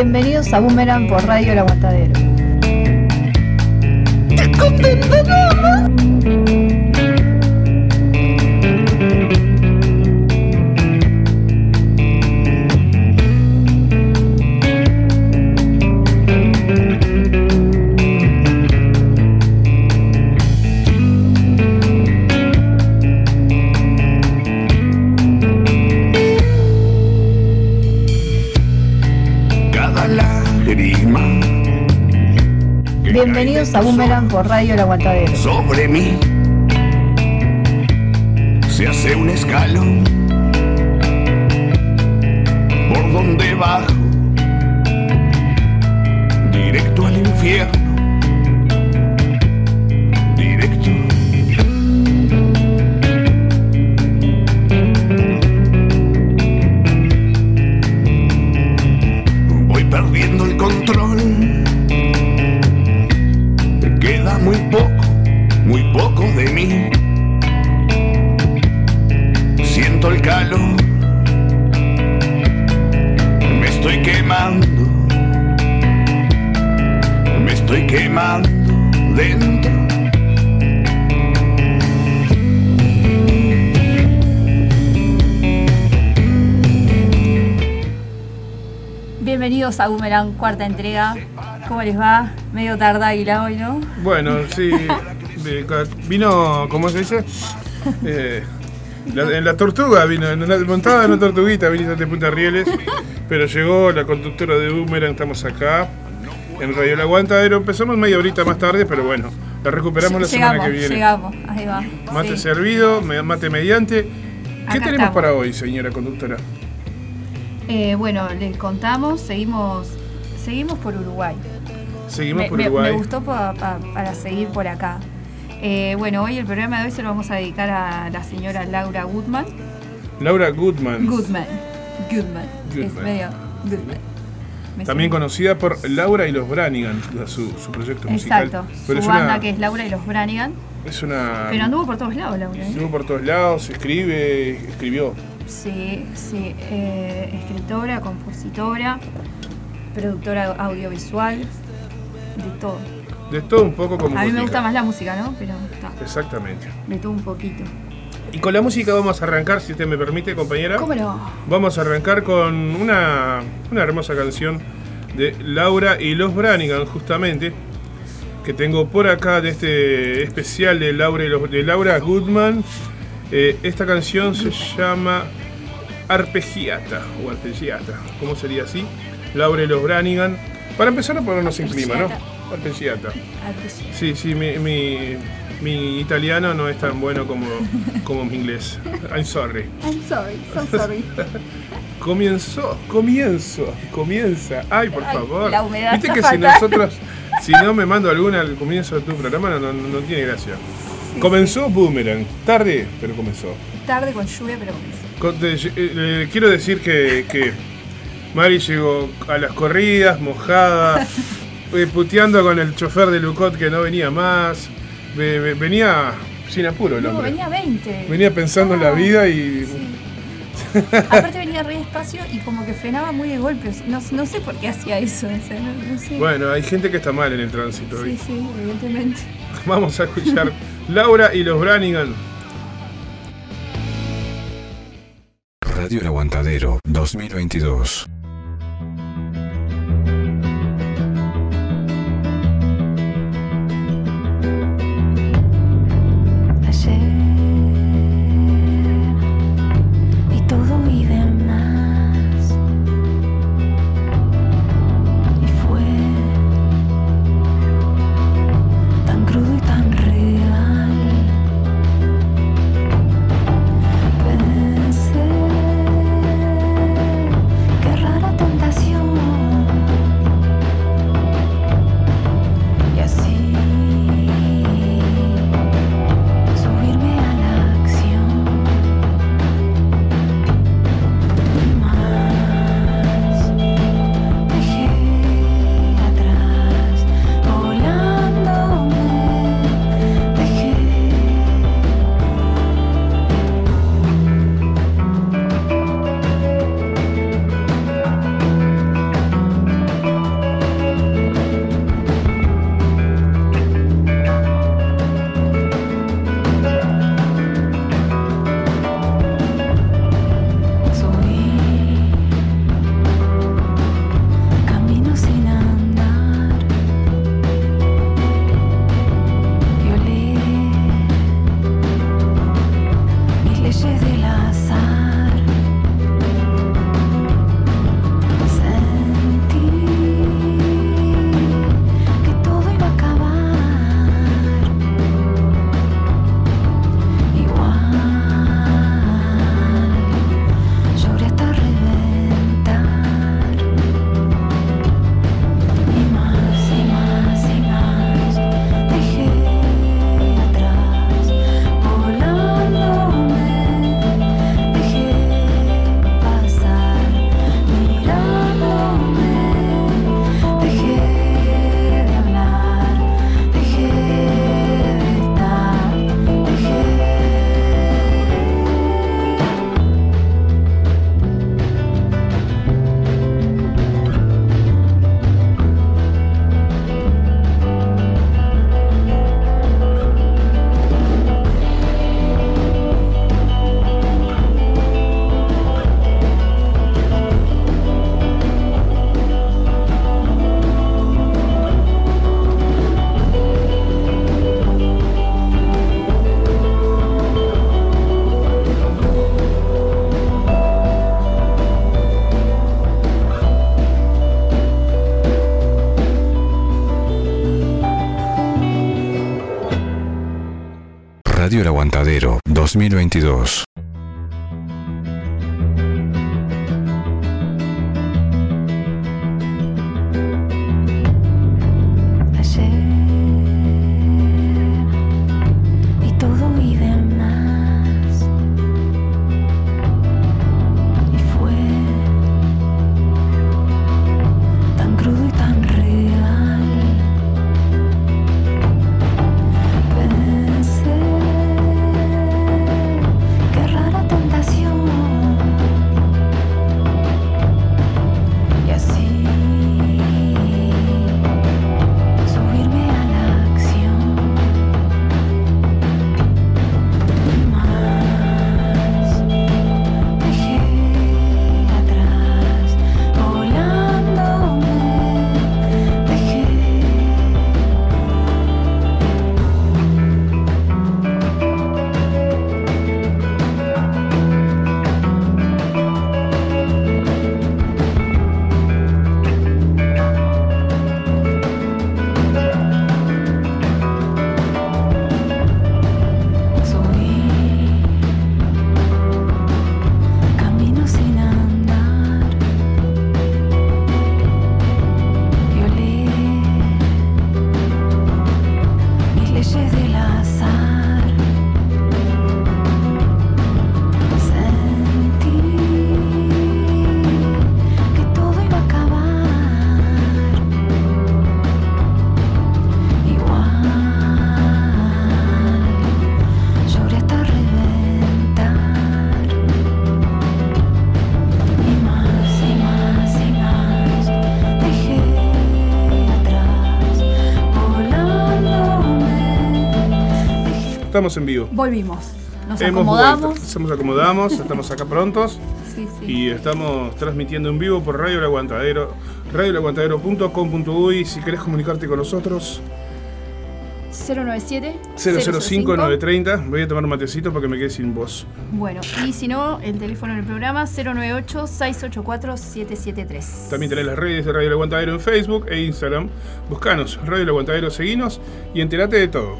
Bienvenidos a Boomerang por Radio El Aguantadero. Bienvenidos a Boomerang por Radio El Aguantadero. sobre mí se hace un escalón por donde bajo directo al infierno Bienvenidos a Boomerang, cuarta entrega. ¿Cómo les va? Medio tardáguila hoy, ¿no? Bueno, sí. vino, ¿cómo se dice? Eh, la- en la tortuga vino, en una, montada en una tortuguita, vino de Punta Rieles. Pero llegó la conductora de Boomerang, estamos acá. En Radio El Aguantadero. Empezamos media horita más tarde, pero bueno, la recuperamos la semana que viene. llegamos, ahí va. Mate Sí. servido, mate mediante. ¿Qué Acá tenemos estamos. para hoy, señora conductora? Eh, bueno, les contamos, seguimos, seguimos por Uruguay. Seguimos me, por Uruguay. me gustó pa- pa- para seguir por acá. Eh, bueno, hoy el programa de hoy se lo vamos a dedicar a la señora Laura Goodman. Laura Goodman. Goodman. Goodman. Es medio Goodman. Me También conocida por Laura y los Branigan, su, su proyecto musical. Exacto. Pero Su banda una, que es Laura y los Branigan. es una Pero anduvo por todos lados, Laura. ¿eh? Estuvo por todos lados, escribe, escribió. Sí, sí. eh, escritora, compositora, productora audiovisual, de todo. De todo un poco como A mí me gusta más la música, ¿no? Pero está, Exactamente. de todo un poquito. Y con la música vamos a arrancar, si usted me permite, compañera. ¿Cómo no? Vamos a arrancar con una, una hermosa canción de Laura y los Branigan, justamente. Que tengo por acá de este especial de Laura, y los, de Laura Goodman. Eh, esta canción se llama Arpegiata o Arpegiata. ¿Cómo sería así? Laura y los Branigan. Para empezar a ponernos en clima, ¿no? Arpegiata. Sí, sí, mi, mi, mi italiano no es tan bueno como, como mi inglés. I'm sorry. I'm sorry, so sorry. Comenzó, comienzo, comienza. Ay, por favor. la humedad Viste que si nosotros, si no me mando alguna al comienzo de tu programa, no, no, no tiene gracia. Comenzó Boomerang, tarde, pero comenzó. Tarde con lluvia, pero comenzó. Eh, eh, quiero decir que, que Mari llegó a las corridas, mojada, eh, puteando con el chofer de Lucot que no venía más. Ve- ve- venía sin apuro el No, hombre. venía 20. Venía pensando en la Ah, vida y sí. Aparte venía re despacio y como que frenaba muy de golpe. No, no sé por qué hacía eso. o sea, no, no sé. bueno, hay gente que está mal en el tránsito. sí, ¿viste? sí, evidentemente. Vamos a escuchar Laura y los Branigan. Radio El Aguantadero 2022. 2022. Estamos en vivo. Volvimos. Nos Hemos acomodamos. vuelto. Nos acomodamos, estamos acá prontos Sí, sí. y estamos transmitiendo en vivo por Radio El Aguantadero, radioelaguantadero.com.uy. Si querés comunicarte con nosotros, 097 005 930. Voy a tomar un matecito porque me quedé sin voz. Bueno, y si no, el teléfono del programa 098-684-773. También tenés las redes de Radio El Aguantadero en Facebook e Instagram. Buscanos, Radio El Aguantadero, seguinos y entérate de todo.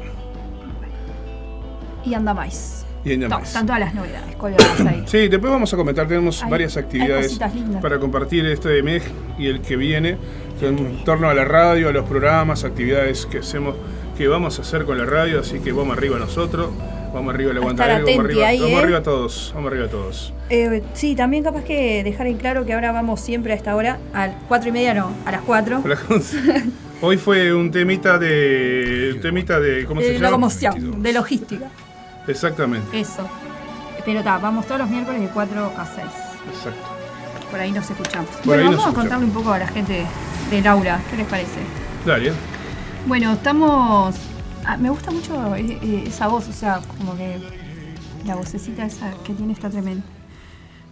Y anda más. Y más. están todas las novedades colgadas ahí. Sí, después vamos a comentar, tenemos Hay- varias actividades para compartir este mes y el que viene en torno a la radio, a los programas, actividades que hacemos, que vamos a hacer con la radio, así que vamos arriba nosotros, vamos arriba A aguantadero, vamos arriba, ahí, vamos ¿eh? arriba todos, vamos arriba todos. Eh, sí, también capaz que dejar en claro que ahora vamos siempre a esta hora, a las 4 y media no, a las 4. Hoy fue un temita de, un temita de, ¿cómo se De llama? locomoción, de logística. Exactamente, Eso. Pero está, vamos todos los miércoles de 4 a 6. exacto. Por ahí nos escuchamos. Por bueno, vamos a contarle un poco a la gente de Laura. ¿Qué les parece? Dale, Bueno, estamos. ah, me gusta mucho eh, eh, esa voz, o sea, como que la vocecita esa que tiene está tremenda.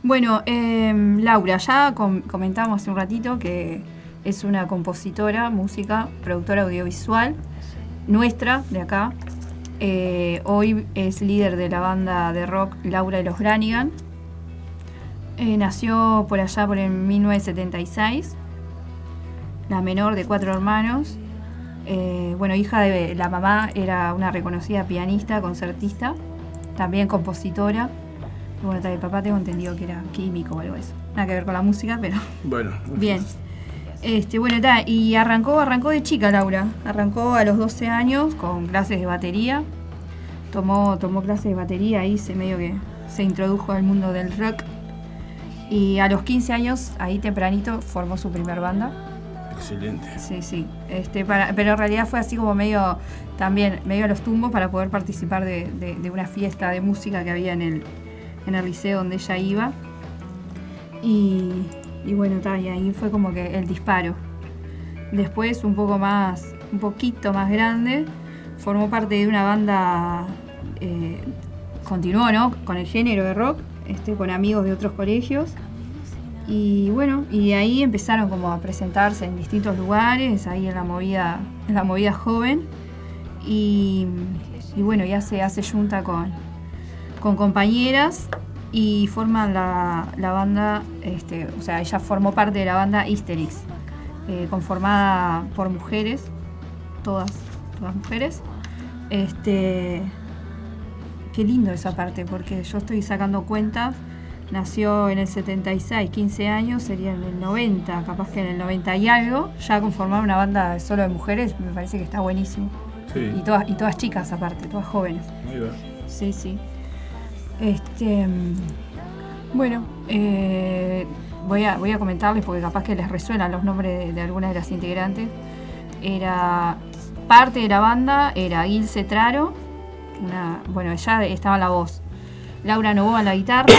Bueno, em, Laura, ya com- comentamos hace un ratito que es una compositora, música, productora audiovisual, nuestra, de acá. Eh, hoy es líder de la banda de rock Laura y los Branigan. Eh, nació por allá por el 1976, la menor de cuatro hermanos. Eh, bueno, hija de la mamá, era una reconocida pianista, concertista, también compositora. Y bueno, también papá tengo entendido que era químico o algo de eso. Nada que ver con la música, pero bueno. bien. Este, bueno, está, y arrancó, arrancó de chica Laura. Arrancó a los 12 años con clases de batería. Tomó, tomó clases de batería ahí se medio que se introdujo al mundo del rock. Y a los 15 años, ahí tempranito, formó su primer banda. Excelente. Sí, sí. Este, para, pero en realidad fue así como medio, también, medio a los tumbos para poder participar de, de- de una fiesta de música que había en el, en el liceo donde ella iba. Y, y bueno, ta, y ahí fue como que el disparo. Después, un poco más, un poquito más grande, formó parte de una banda, eh, continuó, ¿no? Con el género de rock, este, con amigos de otros colegios. Y bueno, y ahí empezaron como a presentarse en distintos lugares, ahí en la movida, en la movida joven. Y, y bueno, ya se hace junta con, con compañeras y forman la, la banda, este, o sea, ella formó parte de la banda Histerix, eh, conformada por mujeres, todas, todas mujeres, este, qué lindo esa parte, porque yo estoy sacando cuentas. Nació en el 76, 15 años, sería en el 90, capaz que en el 90 y algo, ya conformar una banda solo de mujeres, me parece que está buenísimo. Sí. Y todas, y todas chicas aparte, todas jóvenes. Ahí va. Sí, sí. Este, bueno, eh, voy, a, voy a comentarles porque capaz que les resuenan los nombres de, algunas de las integrantes. Era parte de la banda, era Ilse Traro, bueno, ella estaba la voz. Laura Novoa en la guitarra.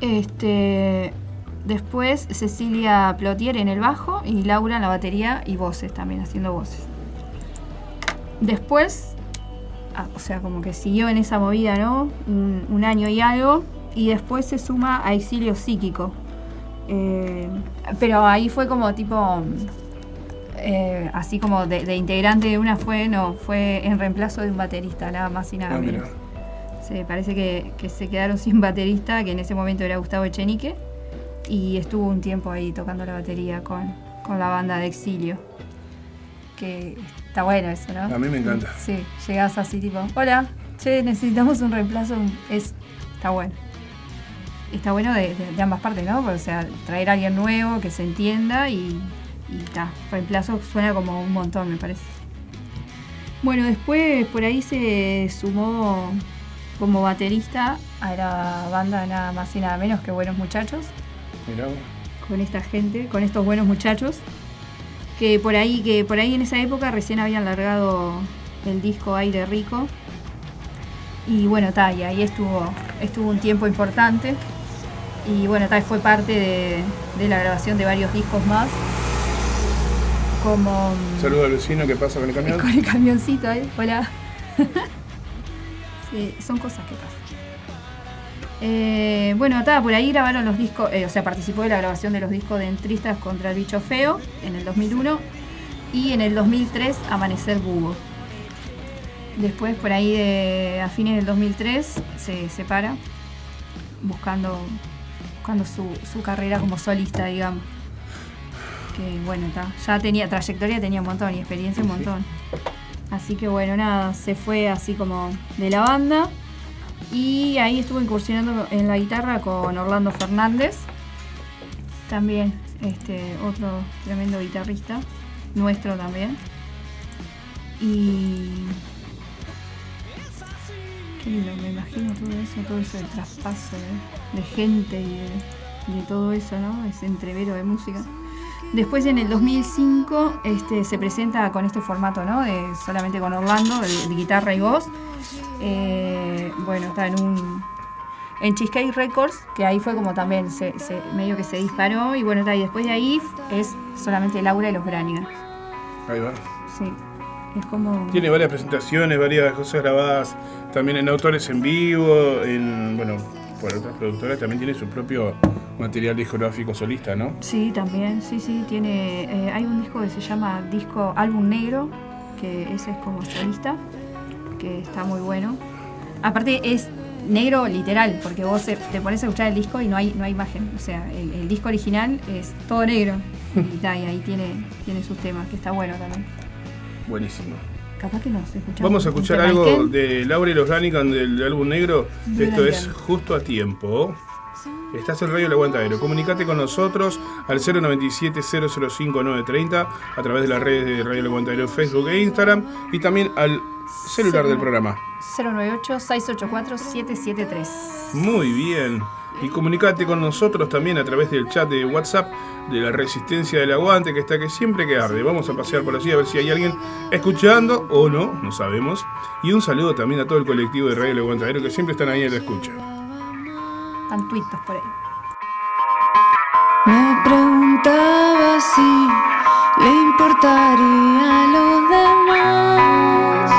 Este, después Cecilia Plotier en el bajo y Laura en la batería y voces también, haciendo voces. Después o sea, como que siguió en esa movida, ¿no? Un, un año y algo, y después se suma a Exilio Psíquico. Eh, pero ahí fue como tipo, eh, así como de, de integrante de una fue, no, fue en reemplazo de un baterista, nada más y nada Ah, menos. Se parece que, que se quedaron sin baterista, que en ese momento era Gustavo Echenique, y estuvo un tiempo ahí tocando la batería con, con la banda de Exilio. Que está bueno eso, ¿no? A mí me encanta. Sí, llegás así tipo, hola, che, necesitamos un reemplazo. Es, está bueno. Está bueno de, de- de ambas partes, ¿no? O sea, traer a alguien nuevo que se entienda y, ta, reemplazo suena como un montón, me parece. Bueno, después por ahí se sumó como baterista a la banda nada más y nada menos que Buenos Muchachos Mirá. con esta gente, con estos buenos muchachos, que por ahí, que por ahí en esa época recién habían largado el disco Aire Rico. Y bueno, ta, y ahí estuvo, estuvo un tiempo importante. Y bueno, tal fue parte de, de la grabación de varios discos más. Como mm, Saludo al vecino que pasa con el camión. con el camioncito ahí, hola. sí, son cosas que pasan. Eh, bueno, estaba por ahí grabaron los discos, eh, o sea, participó de la grabación de los discos de Entristas contra el Bicho Feo en el 2001 y en el 2003 Amanecer Bugo. Después, por ahí, de, a fines del 2003, se separa buscando, buscando su, su carrera como solista, digamos. Que bueno. Ya tenía trayectoria, tenía un montón y experiencia un montón. Así que bueno, nada, se fue así como de la banda. Y ahí estuvo incursionando en la guitarra con Orlando Fernández. También este, otro tremendo guitarrista. Nuestro también. Y. Me imagino todo eso, todo ese traspaso de, de gente y de, todo eso, ¿no? Ese entrevero de música. Después en el 2005 este, se presenta con este formato, ¿no? De solamente con Orlando, de, de guitarra y voz. Eh, bueno, está en un en Cheesecake Records, que ahí fue como también se, se- medio que se disparó y bueno, está, y después de ahí es solamente Laura y los Brannigan. Ahí va. Sí. Es como Tiene varias presentaciones, varias cosas grabadas también en autores en vivo, en, bueno, por otras productoras también tiene su propio material discográfico solista, ¿no? Sí, también, sí, sí, tiene. eh, hay un disco que se llama Disco Álbum Negro, que ese es como solista, que está muy bueno. Aparte es negro literal, porque vos te, pones a escuchar el disco y no hay, no hay imagen. O sea, el, el disco original es todo negro. Y, ta, y ahí tiene, tiene sus temas, que está bueno también. Buenísimo. Capaz que nos escuchamos. Vamos a escuchar algo de Laura y los del álbum negro. Esto es justo a tiempo. Estás en Radio El Aguantadero. Comunicate con nosotros al 097-005-930 a través de las redes de Radio El Aguantadero en Facebook e Instagram y también al celular del programa. 098-684-773. Muy bien. Y comunicate con nosotros también a través del chat de WhatsApp de la Resistencia del Aguante, que está que siempre que arde. Vamos a pasear por allí a ver si hay alguien escuchando o no, no sabemos. Y un saludo también a todo el colectivo de Radio El Aguantadero que siempre están ahí en la escucha. Están tuitos por ahí. Me preguntaba si le importaría a los demás.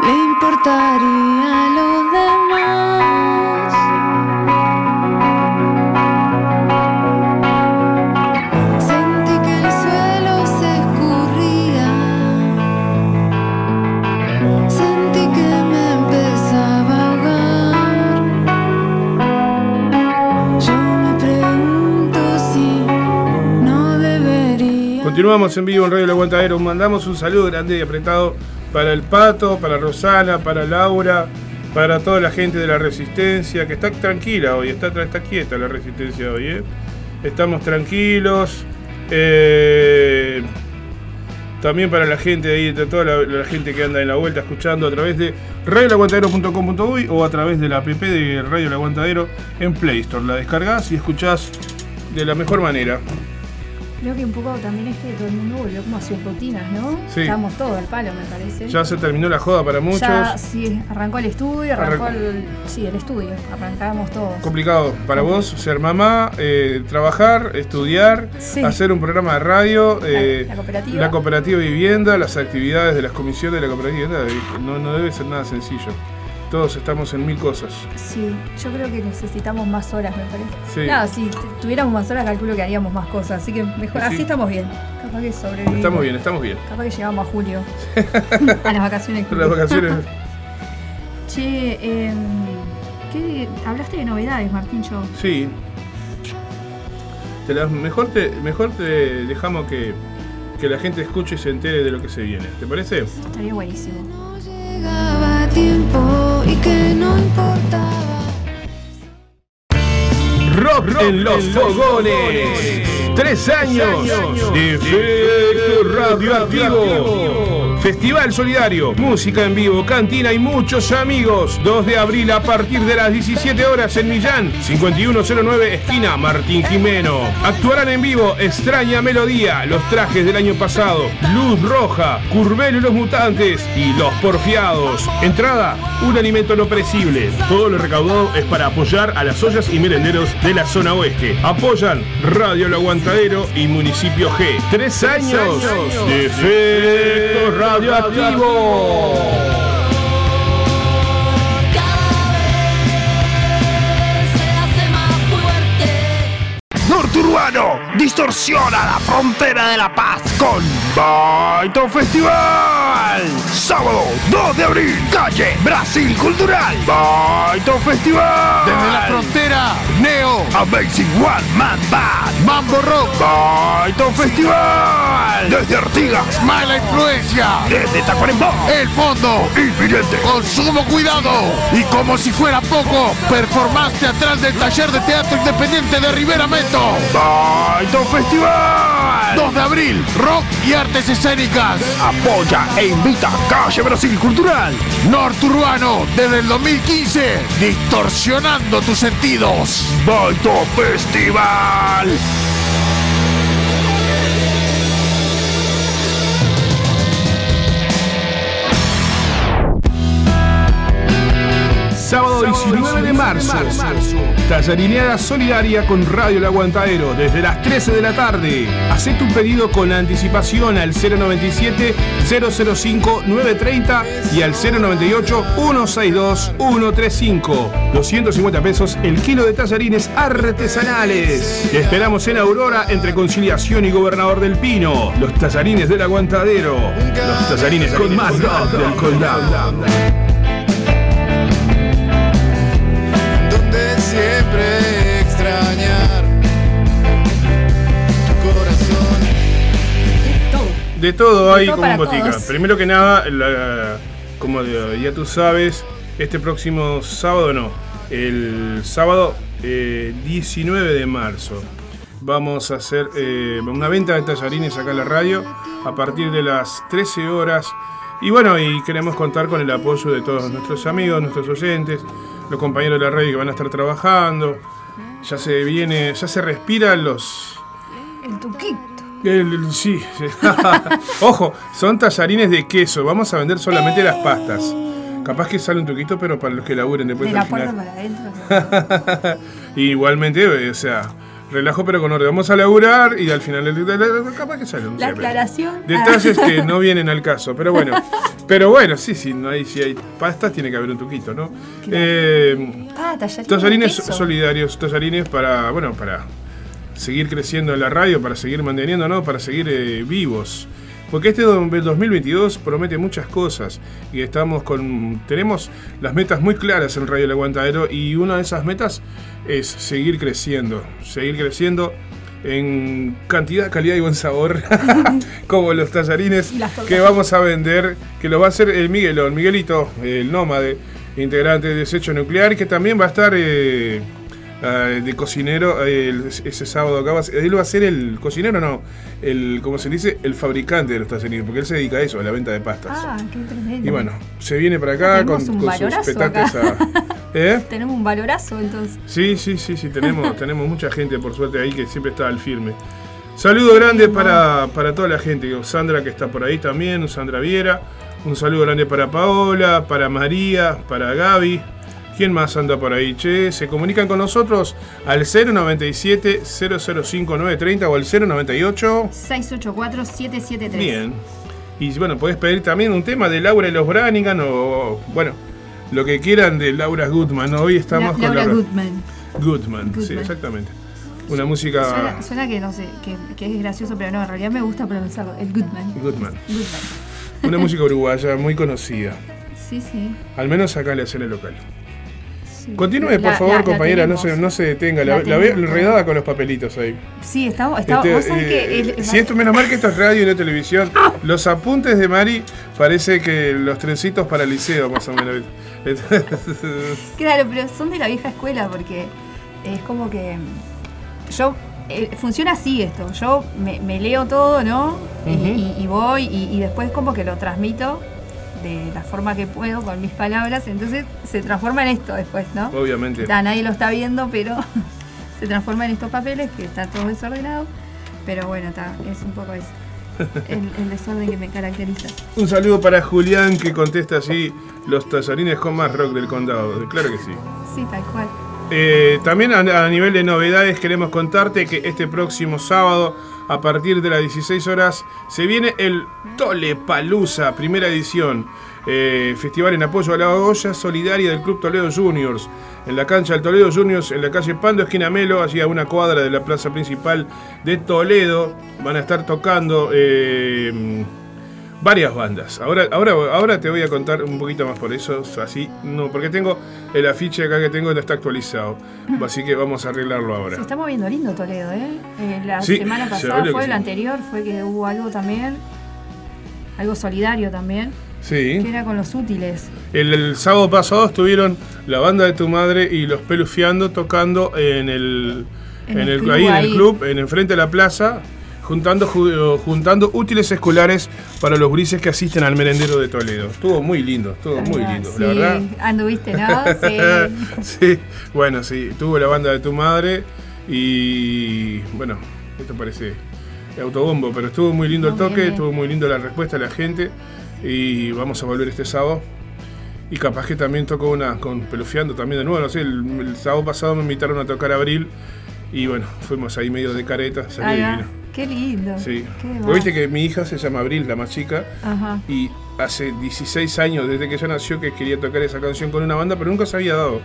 Le importaría a los demás. Sentí que el suelo se escurría. Sentí que me empezaba a ahogar. Yo me pregunto si no debería. Continuamos en vivo en Radio El Aguantadero. Mandamos un saludo grande y apretado para el Pato, para Rosana, para Laura, para toda la gente de la Resistencia, que está tranquila hoy, está, está quieta la Resistencia hoy. ¿eh? Estamos tranquilos. eh, también para la gente de ahí, de toda la, gente que anda en la vuelta escuchando a través de radioelaguantadero.com.uy o a través de la app de Radio El en Play Store. La descargas y escuchás de la mejor manera. Creo que un poco también es que todo el mundo volvió como a sus rutinas, ¿no? Sí. Estamos todos al palo, me parece. Ya se terminó la joda para muchos. Ya, sí, arrancó el estudio, arrancó el. Sí, el estudio. Arrancábamos todos. Complicado para vos ser mamá, eh, trabajar, estudiar, Sí. hacer un programa de radio, eh, la cooperativa. la cooperativa vivienda, las actividades de las comisiones de la cooperativa vivienda. No, no debe ser nada sencillo. Todos estamos en mil cosas. Sí, yo creo que necesitamos más horas, me parece. Sí. Nada, si tuviéramos más horas, calculo que haríamos más cosas. Así que mejor, Sí. así estamos bien. Capaz que sobrevivimos. Estamos bien, estamos bien. Capaz que llegamos a julio. a las vacaciones. Las vacaciones. Che, eh, ¿qué, hablaste de novedades, Martincho. Sí. Te las- mejor, te, mejor te dejamos que, que la gente escuche y se entere de lo que se viene. ¿Te parece? Estaría buenísimo. No llegaba a tiempo y que no importaba. Rock, en los fogones. Tres años de efecto radioactivo. Festival solidario, música en vivo, cantina y muchos amigos. 2 de abril a partir de las 17 horas en Millán, 5109 esquina Martín Jimeno. Actuarán en vivo Extraña Melodía, Los Trajes del año pasado, Luz Roja, Curvelo y los Mutantes y Los Porfiados. Entrada, un alimento no perecible. Todo lo recaudado es para apoyar a las ollas y merenderos de la zona oeste. Apoyan Radio El Aguantadero y Municipio G. Tres años de efecto radioactivo. Distorsiona la frontera de La Paz con Baito Festival. Sábado 2 de abril, calle Brasil Cultural. Baito Festival. Desde la frontera, Neo, Amazing One Man Band. Mambo Rock, Baito Festival. Desde Artigas. Mala Influencia, Desde Tacuarembó. El Fondo, Inminente. con sumo cuidado. Y como si fuera poco, performance teatral del taller de teatro independiente de Rivera Meto. Baito Festival. 2 de abril, rock y artes escénicas. Apoya e invita Calle Brasil Cultural. Norturbano, desde el 2015, distorsionando tus sentidos. Baito Festival. Sábado 19 de marzo. Tallariniada solidaria con Radio El Aguantadero desde las 13 de la tarde. Hacé tu pedido con anticipación al 097 005 930 y al 098 162 135. 250 pesos el kilo de tallarines artesanales. Te esperamos en Aurora entre Conciliación y Gobernador del Pino. Los tallarines del Aguantadero. Los tallarines con más rock del condado. De todo hay como botica. todos. Primero que nada, la- como ya tú sabes, este próximo sábado no, el sábado eh, 19 de marzo vamos a hacer eh, una venta de tallarines acá en la radio a partir de las 13 horas. Y bueno, y queremos contar con el apoyo de todos nuestros amigos, nuestros oyentes, los compañeros de la radio que van a estar trabajando. Ya se viene, ya se respiran los, El tuquito. El- sí. Ojo, son tallarines de queso. Vamos a vender solamente las pastas. Capaz que sale un truquito, pero para los que laburen después de la puerta para adentro. Igualmente, eh, o sea, relajo pero con orden. Vamos a laburar y al final capaz que sale un La aclaración. Detalles que no vienen al caso, pero bueno. Pero bueno, sí, sí, no hay, si hay pastas tiene que haber un truquito, ¿no? Eh, Ah, tallarines. Tallarines solidarios, tallarines para, bueno, para seguir creciendo en la radio, para seguir manteniendo, ¿no? Para seguir eh, vivos. Porque este do- 2022 promete muchas cosas y estamos con tenemos las metas muy claras en Radio El Aguantadero y una de esas metas es seguir creciendo, seguir creciendo en cantidad, calidad y buen sabor, como los tallarines que vamos a vender, que lo va a hacer el Miguelón, Miguelito, el nómade, integrante de Desecho Nuclear, que también va a estar eh, eh, de cocinero eh, el- ese sábado acá. Va Él va a ser el cocinero, no, el, como se dice, el fabricante de los tallarines, porque él se dedica a eso, a la venta de pastas. Ah, qué tremendo. Y bueno, se viene para acá con, con sus petates acá. a... ¿Eh? Tenemos un valorazo entonces. Sí, sí, sí, sí, tenemos, tenemos mucha gente por suerte ahí que siempre está al firme. Saludo grande para, para toda la gente, Sandra que está por ahí también, Sandra Viera. Un saludo grande para Paola, para María, para Gaby. ¿Quién más anda por ahí? Che, se comunican con nosotros al 097 005 930 o al 098. 684-773. Bien. Y bueno, podés pedir también un tema de Laura y los Branigan o, bueno, lo que quieran de Laura Goodman. Hoy estamos con Laura Laura Goodman. Goodman, sí, exactamente. Una música Suena, suena que no sé, que, que es gracioso, pero no, en realidad me gusta pronunciarlo. El Goodman. Goodman. Goodman. Una música uruguaya muy conocida. Sí, sí. Al menos acá en la escena local. Sí. Continúe, por La- favor, la- la compañera, no se, no se detenga. La, veo enredada con los papelitos ahí. Sí, estamos. estamos Este, vos sabés eh, que. el- si esto, menos mal que esto es radio y no televisión. Los apuntes de Mari parece que los trencitos para el liceo, más o menos. Claro, pero son de la vieja escuela porque es como que mm, yo eh, funciona así esto. Yo me, me leo todo, ¿no? Y- Ujú. y, y voy y, y después como que lo transmito de la forma que puedo con mis palabras. Entonces se transforma en esto después, ¿no? Obviamente. Ta, nadie lo está viendo, pero se transforma en estos papeles que está todo desordenado. Pero bueno, está, es un poco eso. El, el desorden que me caracteriza. Un saludo para Julián que contesta así los tallarines con más rock del condado. Claro que sí. Sí, tal cual. Eh, también a, a nivel de novedades queremos contarte que este próximo sábado a partir de las 16 horas se viene el Tole Palusa, primera edición. Eh, festival en apoyo a la olla solidaria del Club Toledo Juniors. En la cancha del Toledo Juniors, en la calle Pando, esquina Melo, allí a una cuadra de la plaza principal de Toledo. Van a estar tocando eh, varias bandas. Ahora, ahora, ahora te voy a contar un poquito más por eso, así, no, porque tengo el afiche acá que tengo no está actualizado. Así que vamos a arreglarlo ahora. Se está moviendo lindo Toledo, ¿eh? Eh, la Sí, semana se pasada fue, que la sí. anterior fue que hubo algo también, algo solidario también, que Sí. era con los útiles. El, el sábado pasado estuvieron la banda de tu madre y los pelufiando tocando en el, En en el el- club ahí en el club, en enfrente de la plaza, juntando, ju- juntando útiles escolares para los grises que asisten al merendero de Toledo. Estuvo muy lindo, estuvo muy Ah, lindo, sí, la verdad. Anduviste, ¿no? Sí. sí, bueno, sí, tuvo la banda de tu madre y bueno, esto parece autobombo, pero estuvo muy lindo el Muy toque, bien, eh. estuvo muy lindo la respuesta de la gente y vamos a volver este sábado. Y capaz que también tocó una con Pelufiando también de nuevo, no sé, el, el sábado pasado me invitaron a tocar Abril y bueno, fuimos ahí medio de careta, salió divino. Qué lindo. Sí. Qué viste que mi hija se llama Abril, la más chica, Ajá. y hace 16 años desde que ella nació que quería tocar esa canción con una banda, pero nunca se había dado.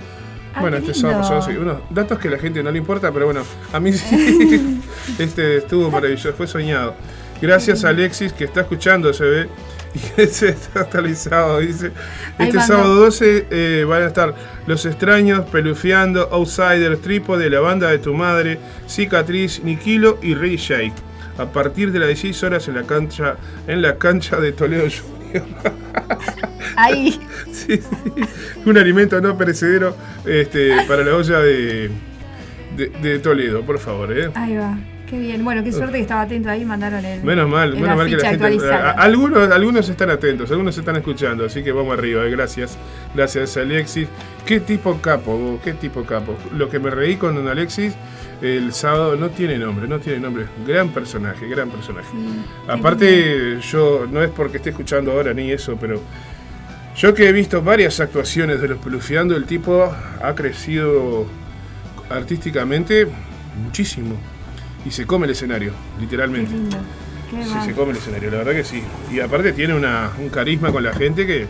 Ah, bueno, este sábado pasado sí. Unos datos que a la gente no le importa, pero bueno, a mí sí. este estuvo maravilloso, fue soñado. Gracias a Alexis que está escuchando, se ve. Y que se está actualizado, dice. Este sábado 12 eh, van a estar Los Extraños, Pelufiando, Outsiders, Trípode, La Banda de Tu Madre, Cicatriz, Niquilo y Rey Shake. A partir de las 16 horas en la cancha, en la cancha de Toledo Junior. Ahí. Sí, sí. Un alimento no perecedero este, para la olla de, de, de Toledo, por favor. ¿eh? Ahí va. Qué bien. Bueno, qué suerte que estaba atento ahí y mandaron el. Menos mal, el menos mal que la gente. a- algunos, algunos están atentos, algunos están escuchando, así que vamos arriba, eh, gracias. Gracias, Alexis. Qué tipo capo, vos, qué tipo capo. Lo que me reí con don Alexis el sábado no tiene nombre, no tiene nombre. Gran personaje, gran personaje. Sí, Aparte, yo no es porque esté escuchando ahora ni eso, pero Yo que he visto varias actuaciones de los Pelufiando, el tipo ha crecido artísticamente muchísimo. Y se come el escenario, Qué literalmente. lindo. Qué Sí, se come el escenario, la verdad que sí. Y aparte tiene una, un carisma con la gente que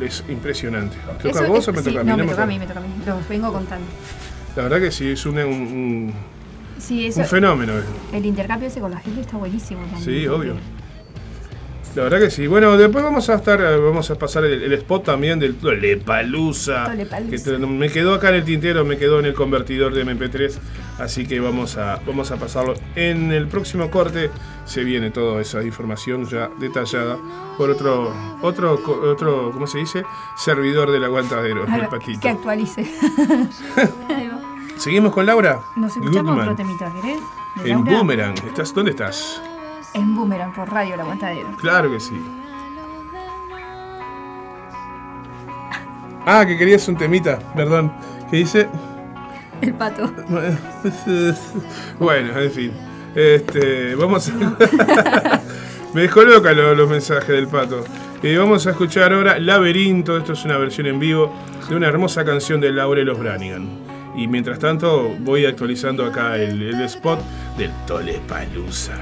es impresionante. ¿Te toca a vos es- o me sí, toca a mí? No, No me toca a mí, me toca a mí. Los vengo contando. La verdad que sí, es un, un- un- Sí, eso, un fenómeno. el intercambio ese con la gente está buenísimo también. Sí, obvio. La verdad que sí. Bueno, después vamos a estar, eh, vamos a pasar el, el spot también del. Tolepalooza. Que te- me quedó acá en el tintero, me quedó en el convertidor de MP3. Así que vamos a, vamos a pasarlo. En el próximo corte se viene toda esa información ya detallada por otro, otro, otro, ¿cómo se dice? Servidor del aguantadero, el patito. que actualice. Seguimos con Laura. Nos escuchamos otro temita, ¿querés? En Laura. Boomerang. ¿Estás, ¿Dónde estás? En Boomerang, por radio, el aguantadero. Claro que sí. Ah, que querías un temita, perdón. Que dice. El pato. Bueno, en fin. Este, vamos a. Me dejó loca lo- los mensajes del pato. Y vamos a escuchar ahora Laberinto. Esto es una versión en vivo de una hermosa canción de Laura y los Branigan. Y mientras tanto, voy actualizando acá el, el spot del Tolepalooza.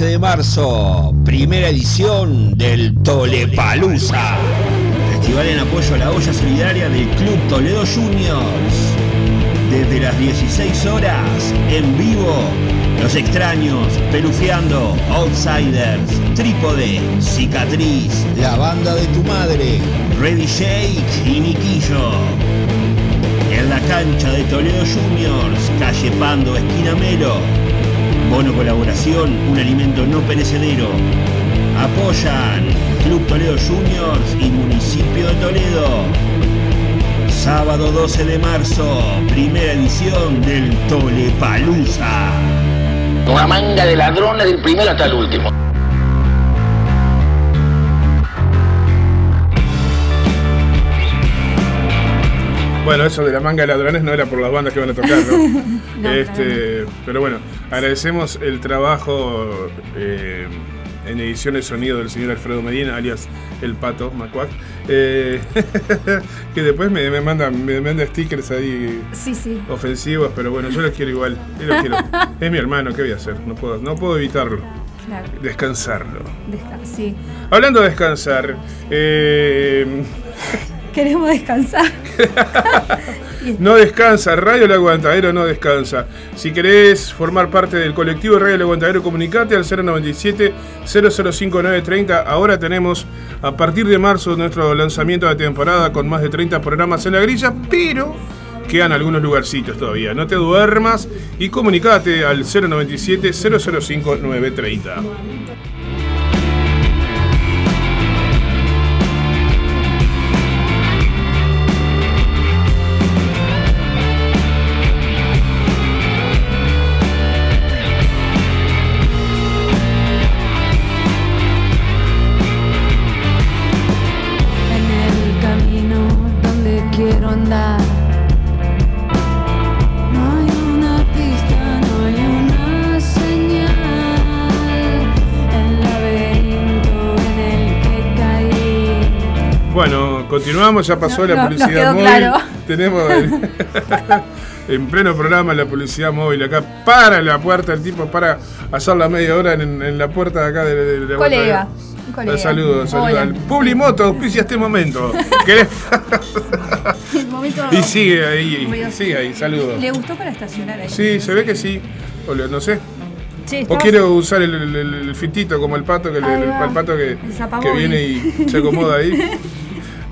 12 de marzo, primera edición del Tolepalusa. Festival en apoyo a la olla solidaria del Club Toledo Juniors. Desde las 16 horas, en vivo, Los Extraños, Pelufiando, Outsiders, Trípode, Cicatriz, La Banda de tu Madre, Ready Shake y Niquillo. En la cancha de Toledo Juniors, calle Pando, esquina Melo. Bono colaboración, un alimento no perecedero. Apoyan Club Toledo Juniors y Municipio de Toledo. Sábado 12 de marzo, primera edición del Tolepalusa. Una manga de ladrones del primero hasta el último. Bueno, eso de la manga de ladrones no era por las bandas que van a tocar, ¿no? No, este, pero bueno, agradecemos el trabajo eh, en edición de sonido del señor Alfredo Medina, alias El Pato Macuac, eh, que después me, me manda, me manda stickers ahí Sí, sí. ofensivos, pero bueno, yo los quiero igual. yo los quiero. Es mi hermano, ¿qué voy a hacer? No puedo, no puedo evitarlo. Claro. Descansarlo. Desca- sí. Hablando de descansar, eh, Queremos descansar. No descansa, Radio El Aguantadero no descansa. Si querés formar parte del colectivo Radio El Aguantadero, comunicate al 097 005930. Ahora tenemos a partir de marzo nuestro lanzamiento de temporada con más de 30 programas en la grilla, pero quedan algunos lugarcitos todavía. No te duermas y comunicate al 097 005930. Continuamos, ya pasó No, la no, publicidad quedó móvil. claro. Tenemos el- en pleno programa la publicidad móvil acá. Para la puerta, el tipo para hacer la media hora en, en la puerta de acá de, de- de Colega, colega. Saludos, saludos. Al Publimoto auspicia este momento. Momento- y sigue ahí, Ruido. sigue ahí, saludos. ¿Le gustó para estacionar ahí? Sí, se ve que sí. O no sé. Che, O quiero usar el, el- el- fitito como el pato que, el, el pato que, que viene y se acomoda ahí.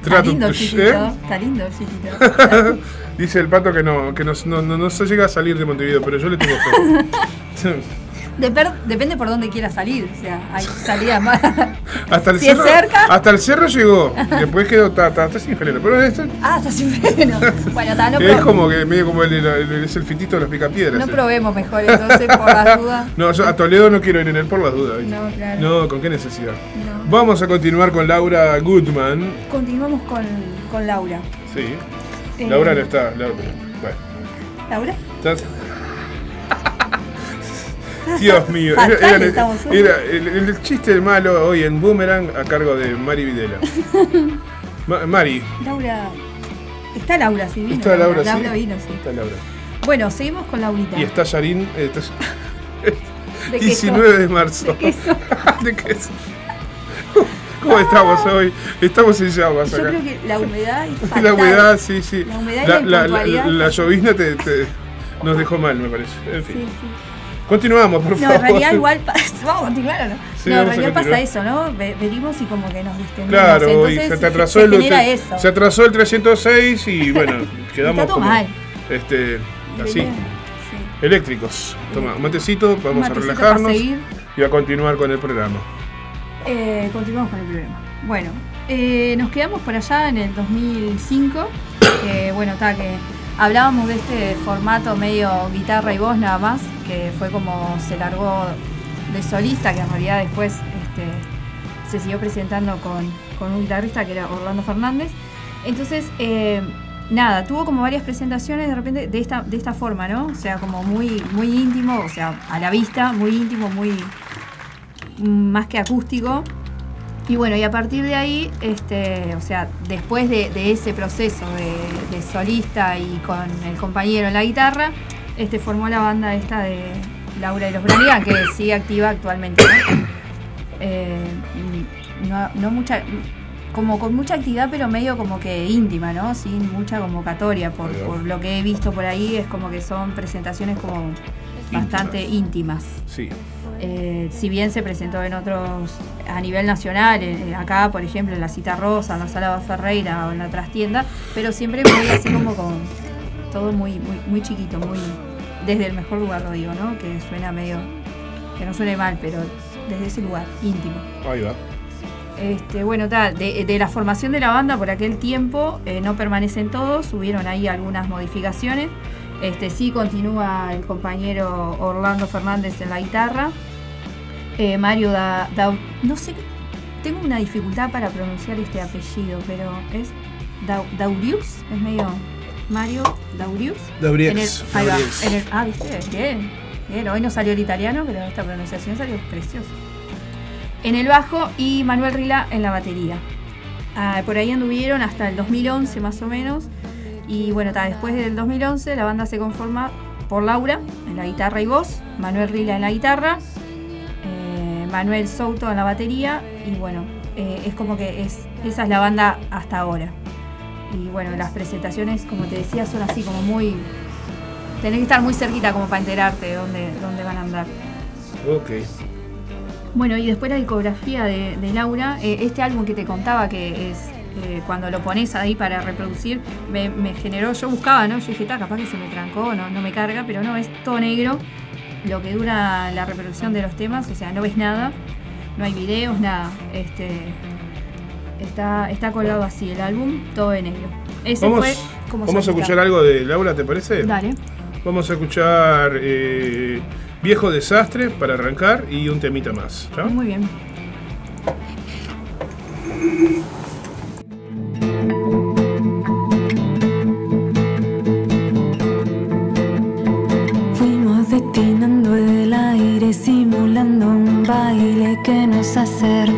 Está lindo ¿eh? chiquito. Está lindo chiquito. Dice el pato que no, que no, no, no- no se llega a salir de Montevideo, pero yo le tengo fe. Depende por dónde quiera salir. O sea, hay salidas más. hasta el Si es cerro, cerca. hasta el cerro llegó. Después quedó ta, ta, está sin freno. Pero esto Ah, está sin freno. Bueno, está, no, es como que medio como el, el- el- es el fitito de los picapiedras. no eh. probemos mejor entonces por las dudas. No, yo a Toledo no quiero ir en él por las dudas. ¿viste? No, claro. No, ¿con qué necesidad? No. Vamos a continuar con Laura Goodman. Continuamos con, con Laura. Sí. Eh. Laura no está. Laura, bueno, ¿Laura? estás- Dios mío, era, era- estamos hoy. era el, el chiste malo hoy en Boomerang a cargo de Mari Videla. Ma- Mari, Laura. Está Laura, sí, vino. está Laura, sí. Laura vino, sí. Está Laura. Bueno, seguimos con Laurita. Y está Yarin. eh, está- ¿De queso? 19 de marzo. De queso. ¿De queso? ¿Cómo estamos hoy? Estamos en llamas Yo acá. creo que la humedad es fatal. La humedad, sí, sí. La humedad y la, la la, la- la llovizna te, te- nos dejó mal, me parece. En fin. Sí, sí. Continuamos, por No, favor. en realidad igual vamos a continuar o no. Sí, no, en realidad pasa eso, ¿no? Ve- venimos y como que nos distendemos. Claro, y se te atrasó se el genera te- eso. Se atrasó el 306 y bueno, quedamos Está todo como mal. este así, Sí. eléctricos. Toma, un matecito, vamos Un a matecito relajarnos y a continuar con el programa. Eh, continuamos con el programa. Bueno, eh, nos quedamos por allá en el 2005. que, bueno, está que hablábamos de este formato medio guitarra y voz nada más, que fue como se largó de solista, que en realidad después este, se siguió presentando con, con un guitarrista que era Orlando Fernández. Entonces, eh, nada, tuvo como varias presentaciones de repente de esta, de esta forma, ¿no? O sea, como muy, muy íntimo, o sea, a la vista, muy íntimo, muy más que acústico. Y bueno, y a partir de ahí, este, o sea, después de, de ese proceso de, de solista y con el compañero en la guitarra, este, formó la banda esta de, Laura y los Branigan, que sigue activa actualmente. ¿no? Eh, no, no mucha, como con mucha actividad, pero medio como que íntima, ¿no? Sin mucha convocatoria. Por lo que he visto por ahí, es como que son presentaciones como bastante íntimas. Sí. Eh, si bien se presentó en otros, a nivel nacional, eh, acá por ejemplo en la Cita Rosa, en la Sala Ferreira o en la trastienda, pero siempre muy así como con todo muy, muy, muy chiquito, muy desde el mejor lugar lo digo, ¿no? Que suena medio, que no suene mal, pero desde ese lugar, íntimo. Ahí va. Este, bueno, ta, de, de la formación de la banda por aquel tiempo eh, no permanecen todos, hubieron ahí algunas modificaciones. Este, sí continúa el compañero Orlando Fernández en la guitarra. Eh, Mario da, no sé, tengo una dificultad para pronunciar este apellido, pero es Dau- Daurius, es medio Mario Daurius. El- ahí va, en el- ah, viste, bien, bien, hoy no salió el italiano, pero esta pronunciación salió preciosa en el bajo y Manuel Rila en la batería. Ah, por ahí anduvieron hasta el 2011 más o menos. Y bueno, ta, después del 2011 la banda se conforma por Laura en la guitarra y voz, Manuel Rila en la guitarra, eh, Manuel Souto en la batería y bueno, eh, es como que es, esa es la banda hasta ahora. Y bueno, las presentaciones, como te decía, son así como muy... Tenés que estar muy cerquita como para enterarte de dónde, dónde van a andar. Ok. Bueno, y después la discografía de, de Laura, eh, este álbum que te contaba que es eh, cuando lo pones ahí para reproducir, me, me generó, yo buscaba, ¿no? Yo dije, "Ta, capaz que se me trancó, no, no me carga, pero no, es todo negro, lo que dura la reproducción de los temas, o sea, no ves nada, no hay videos, nada. Este, está, está colgado así el álbum, todo de negro. Ese Vamos, fue como vamos a escuchar algo de Laura, ¿te parece? Dale. Vamos a escuchar eh, Viejo Desastre para arrancar y un temita más. ¿ya? Muy bien. Baile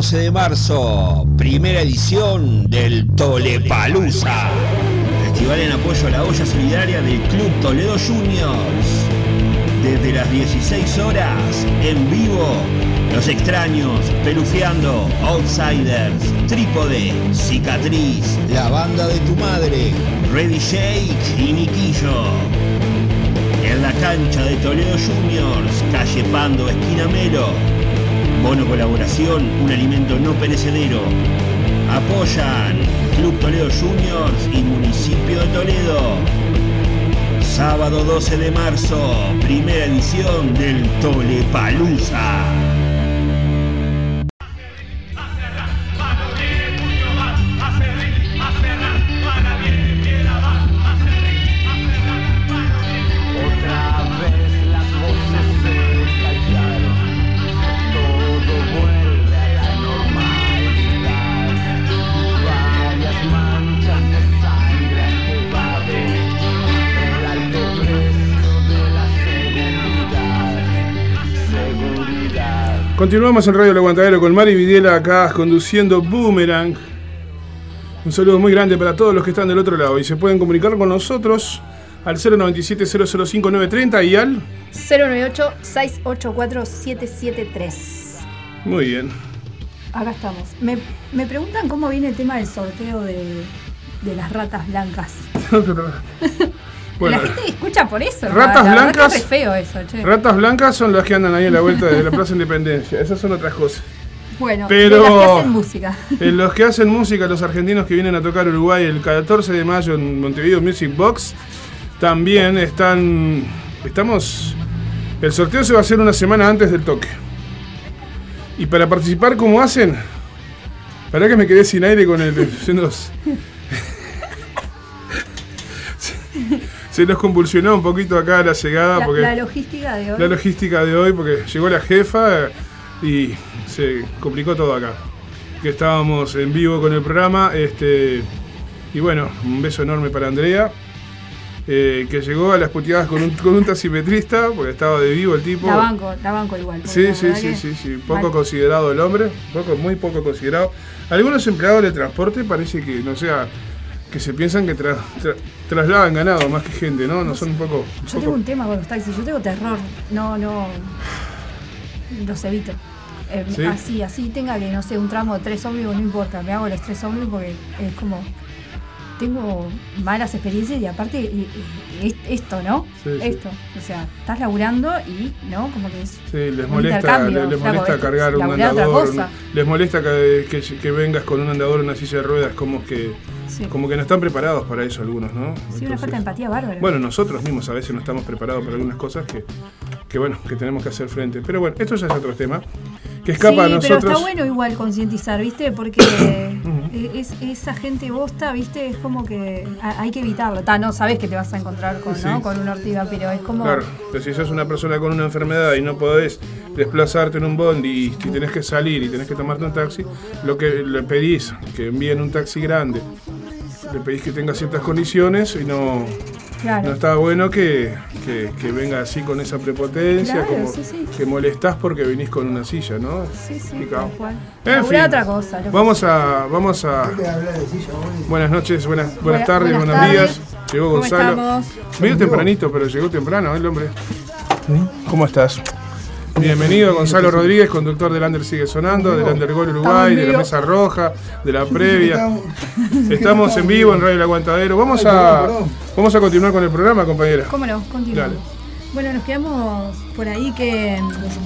12 de marzo, primera edición del Tolepalusa. Festival en apoyo a la olla solidaria del Club Toledo Juniors. Desde las 16 horas, en vivo, Los Extraños, Pelufiando, Outsiders, Trípode, Cicatriz, La Banda de tu Madre, Ready Shake y Miquillo. En la cancha de Toledo Juniors, calle Pando, esquina Melo. Bono colaboración, un alimento no perecedero. Apoyan Club Toledo Juniors y Municipio de Toledo. Sábado 12 de marzo, primera edición del Tolepalusa. Continuamos en Radio El Aguantadero con Mari Vidiela acá conduciendo Boomerang. Un saludo muy grande para todos los que están del otro lado y se pueden comunicar con nosotros al 097-005-930 y al... 098-684-773. Muy bien. Acá estamos. Me, me preguntan cómo viene el tema del sorteo de, de las ratas blancas. Bueno, la gente escucha por eso. ratas La blancas- Es re feo eso, che. ratas blancas son las que andan ahí a la vuelta de la Plaza Independencia. Esas son otras cosas. bueno, pero- las que hacen música. Eh, los que hacen música, los argentinos que vienen a tocar Uruguay el 14 de mayo en Montevideo Music Box, también están. Estamos. El sorteo se va a hacer una semana antes del toque. Y para participar, ¿cómo hacen? Para que me quedé sin aire con el. Se nos, convulsionó un poquito acá la llegada. La, porque la logística de hoy. la logística de hoy, porque llegó la jefa y se complicó todo acá. Que estábamos en vivo con el programa. Este, y bueno, un beso enorme para Andrea. eh, que llegó a las puteadas con un, con un taximetrista, porque estaba de vivo el tipo. la banco, la banco igual. Sí, sí, sí, sí, sí. Poco considerado el hombre, poco, muy poco considerado. Algunos empleados de transporte parece que, no sea, que se piensan que tra- tra- trasladan ganado más que gente, ¿no? No son un poco. un Yo poco- tengo un tema con los taxis, yo tengo terror. No, no. Los evito. Eh, ¿Sí? Así, así tenga que, no sé, un tramo de tres ómnibus, no importa. Me hago los tres ómnibus porque es como. tengo malas experiencias y aparte y- y- es- esto, ¿no? Sí, sí. esto. O sea, estás laburando y, ¿no? Como que es Sí, les molesta, les, molesta cargar un andador, les molesta que, que- que vengas con un andador o una silla de ruedas, como que, Sí. como que no están preparados para eso algunos, ¿no? Sí, una falta de empatía bárbara. Bueno, nosotros mismos a veces no estamos preparados para algunas cosas que, que bueno, que tenemos que hacer frente. Pero bueno, esto ya es otro tema que escapa sí, a pero nosotros. está bueno igual concientizar, ¿viste? Porque es, esa gente bosta, ¿viste? Es como que hay que evitarlo. Ta, no sabes que te vas a encontrar con, Sí. ¿no? con una ortiga, pero es como... Claro, pero si sos una persona con una enfermedad y no podés desplazarte en un bondi y si tenés que salir y tenés que tomarte un taxi, lo que le pedís, que envíen un taxi grande, le pedís que tenga ciertas condiciones y no, Claro. no está bueno que, que- que venga así con esa prepotencia, Claro, como sí, sí. que molestás porque venís con una silla, ¿no? Sí, sí. En fin, otra cosa. Vamos a, vamos a. Buenas noches, buenas, buenas Buena- tardes, buenas buenos tardes. días. Llegó ¿Cómo Gonzalo. Medio tempranito, pero llegó temprano ¿eh, el hombre. ¿Cómo estás? Bienvenido Gonzalo Rodríguez, conductor del Under Sigue Sonando, del Undergol Uruguay, de la Mesa Roja, de la previa. Estamos en vivo en Radio El Aguantadero. Vamos a, vamos a continuar con el programa, compañera. ¿Cómo no? Continuamos. Dale. Bueno, nos quedamos por ahí que. Nos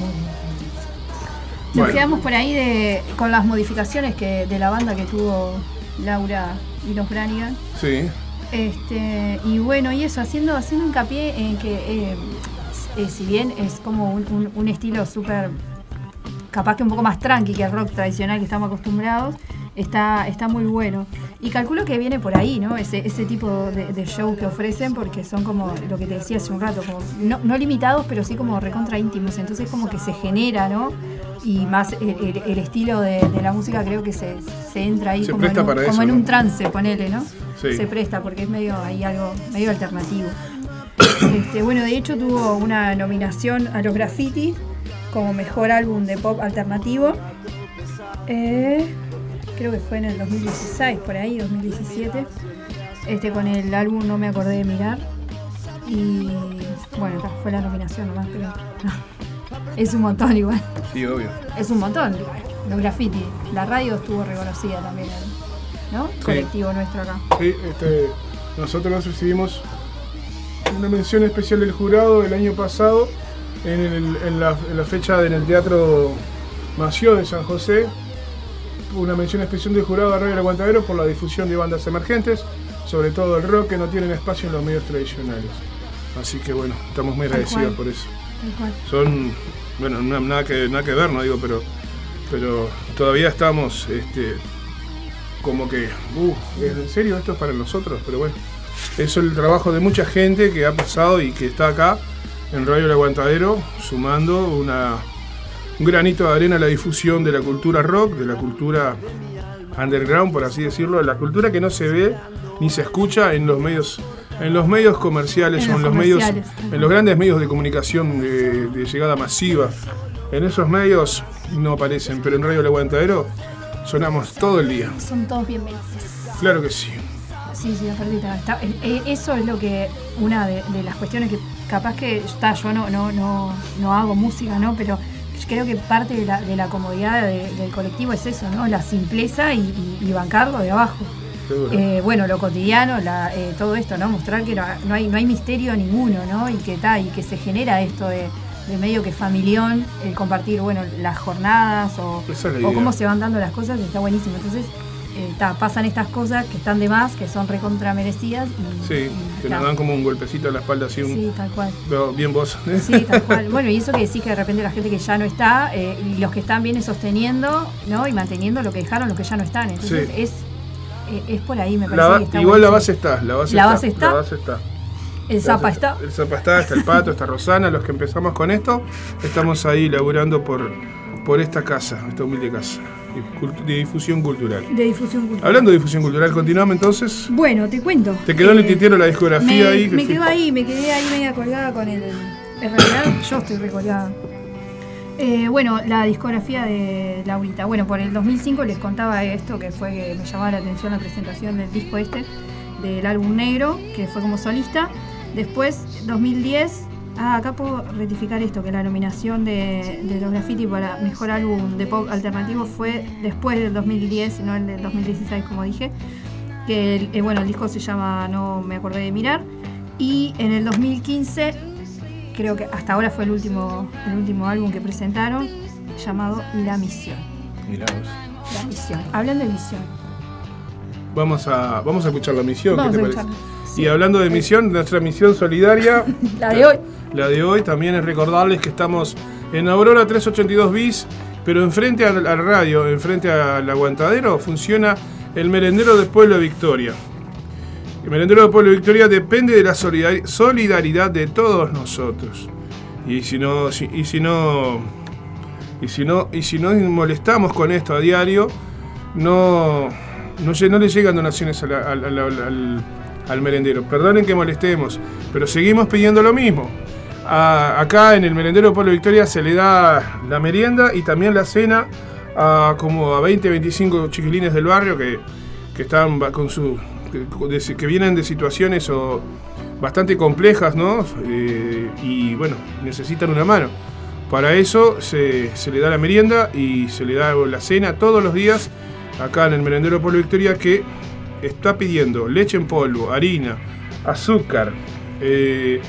Bueno. quedamos por ahí de, con las modificaciones que, de la banda que tuvo Laura y los Branigan. Sí. Este, y bueno, y eso, haciendo, haciendo hincapié en que, eh, eh, si bien es como un, un- un estilo súper, capaz que un poco más tranqui que el rock tradicional que estamos acostumbrados, está, está muy bueno. Y calculo que viene por ahí, ¿no? Ese, ese tipo de, de show que ofrecen, porque son como lo que te decía hace un rato, como no, no limitados, pero sí como recontra íntimos. Entonces como que se genera, ¿no? Y más el, el- el estilo de, de la música creo que se, se entra ahí Se como, en un, como eso, en ¿no? un trance, ponele, ¿no? Sí. Se presta porque es medio ahí algo medio alternativo. Este, bueno, de hecho tuvo una nominación a los graffiti como mejor álbum de pop alternativo. Eh, creo que fue en el 2016, por ahí, 2017. Este, con el álbum No me acordé de mirar. Y bueno, fue la nominación nomás, pero es un montón igual. Sí, obvio. Es un montón. Los graffiti. La radio estuvo reconocida también, ¿no? Sí. Colectivo nuestro acá. Sí, este, nosotros recibimos una mención especial del jurado el año pasado en, el- en la, en la fecha en el Teatro Mació de San José. Una mención especial del jurado a Radio El Aguantadero por la difusión de bandas emergentes, sobre todo el rock que no tienen espacio en los medios tradicionales. Así que bueno, estamos muy agradecidos por eso. Son, bueno, na- nada que, nada que ver, no digo, pero, pero todavía estamos este, como que, uh, ¿en serio esto es para nosotros? Pero bueno, es el trabajo de mucha gente que ha pasado y que está acá en Radio El Aguantadero, sumando una, un granito de arena a la difusión de la cultura rock, de la cultura underground, por así decirlo, de la cultura que no se ve ni se escucha en los medios en los medios comerciales En o en los medios en los grandes medios de comunicación de, de llegada masiva. En esos medios no aparecen pero en Radio El Aguantadero sonamos todo el día. Son todos bienvenidos. claro que sí Sí, sí, aparte está- eh, eh, eso es lo que, una de, de las cuestiones que capaz que está, yo no, no, no, no hago música, ¿no? Pero creo que parte de la, de la comodidad de- del colectivo es eso, ¿no? La simpleza y, y- y bancarlo de abajo. Eh, bueno, lo cotidiano, la, eh, todo esto, ¿no? Mostrar que no, no hay, no hay misterio ninguno, ¿no? Y que tal, y que se genera esto de, de medio que familión, el compartir, bueno, las jornadas o, es o cómo se van dando las cosas, está buenísimo. Entonces, eh, ta, pasan estas cosas que están de más, que son recontra merecidas y, sí y que ta. nos dan como un golpecito en la espalda así un Sí, tal cual. Veo bien vos Sí, tal cual. Bueno, y eso que decís que de repente la gente que ya no está, eh, y los que están vienen sosteniendo, ¿no? Y manteniendo lo que dejaron, los que ya no están. Entonces Sí. es, eh, es por ahí, me parece La que está igual la base está la base La está, base está. la base está El zapa está. El Zapa está, está el Pato, está Rosana, los que empezamos con esto, estamos ahí laburando por, por esta casa, esta humilde casa de difusión cultural. De difusión cultural. Hablando de difusión cultural, continuamos entonces. Bueno, te cuento. ¿Te quedó en el Eh, tintero la discografía me, ahí? Me quedó ahí, me quedé ahí media colgada con el. En realidad, yo estoy recolgada. Eh, bueno, la discografía de Laurita. Bueno, por el 2005 les contaba esto que fue que me llamaba la atención la presentación del disco este, del álbum negro, que fue como solista. Después, 2010, ah, acá puedo rectificar esto, que la nominación de, de los graffiti para mejor álbum de pop alternativo fue después del 2010, no el del 2016, como dije. que el- eh, bueno, el disco se llama No me acordé de mirar. Y en el 2015, creo que hasta ahora fue el último, el último álbum que presentaron, llamado La Misión. Mirá vos. La Misión. Hablando de misión. Vamos a, vamos a escuchar la misión, Vamos ¿qué te a parece? Y hablando de misión, nuestra misión solidaria, La de hoy. La de hoy también es recordarles que estamos en Aurora 382 bis, pero enfrente al, al radio, enfrente al aguantadero, funciona el merendero del pueblo de Victoria. El merendero del pueblo de Victoria depende de la solidar- solidaridad de todos nosotros. Y si no, si- y si no, y si no, y si no molestamos con esto a diario, no, no, no le llegan donaciones al- al merendero. Perdonen que molestemos, pero seguimos pidiendo lo mismo. Acá en el merendero Pueblo Victoria se le da la merienda y también la cena a como a 20, 25 chiquilines del barrio que, que están con su que, de- que vienen de situaciones o bastante complejas, ¿no? Eh, y bueno, necesitan una mano. Para eso se, se le da la merienda y se le da la cena todos los días acá en el merendero Pueblo Victoria que está pidiendo leche en polvo, harina, azúcar, eh,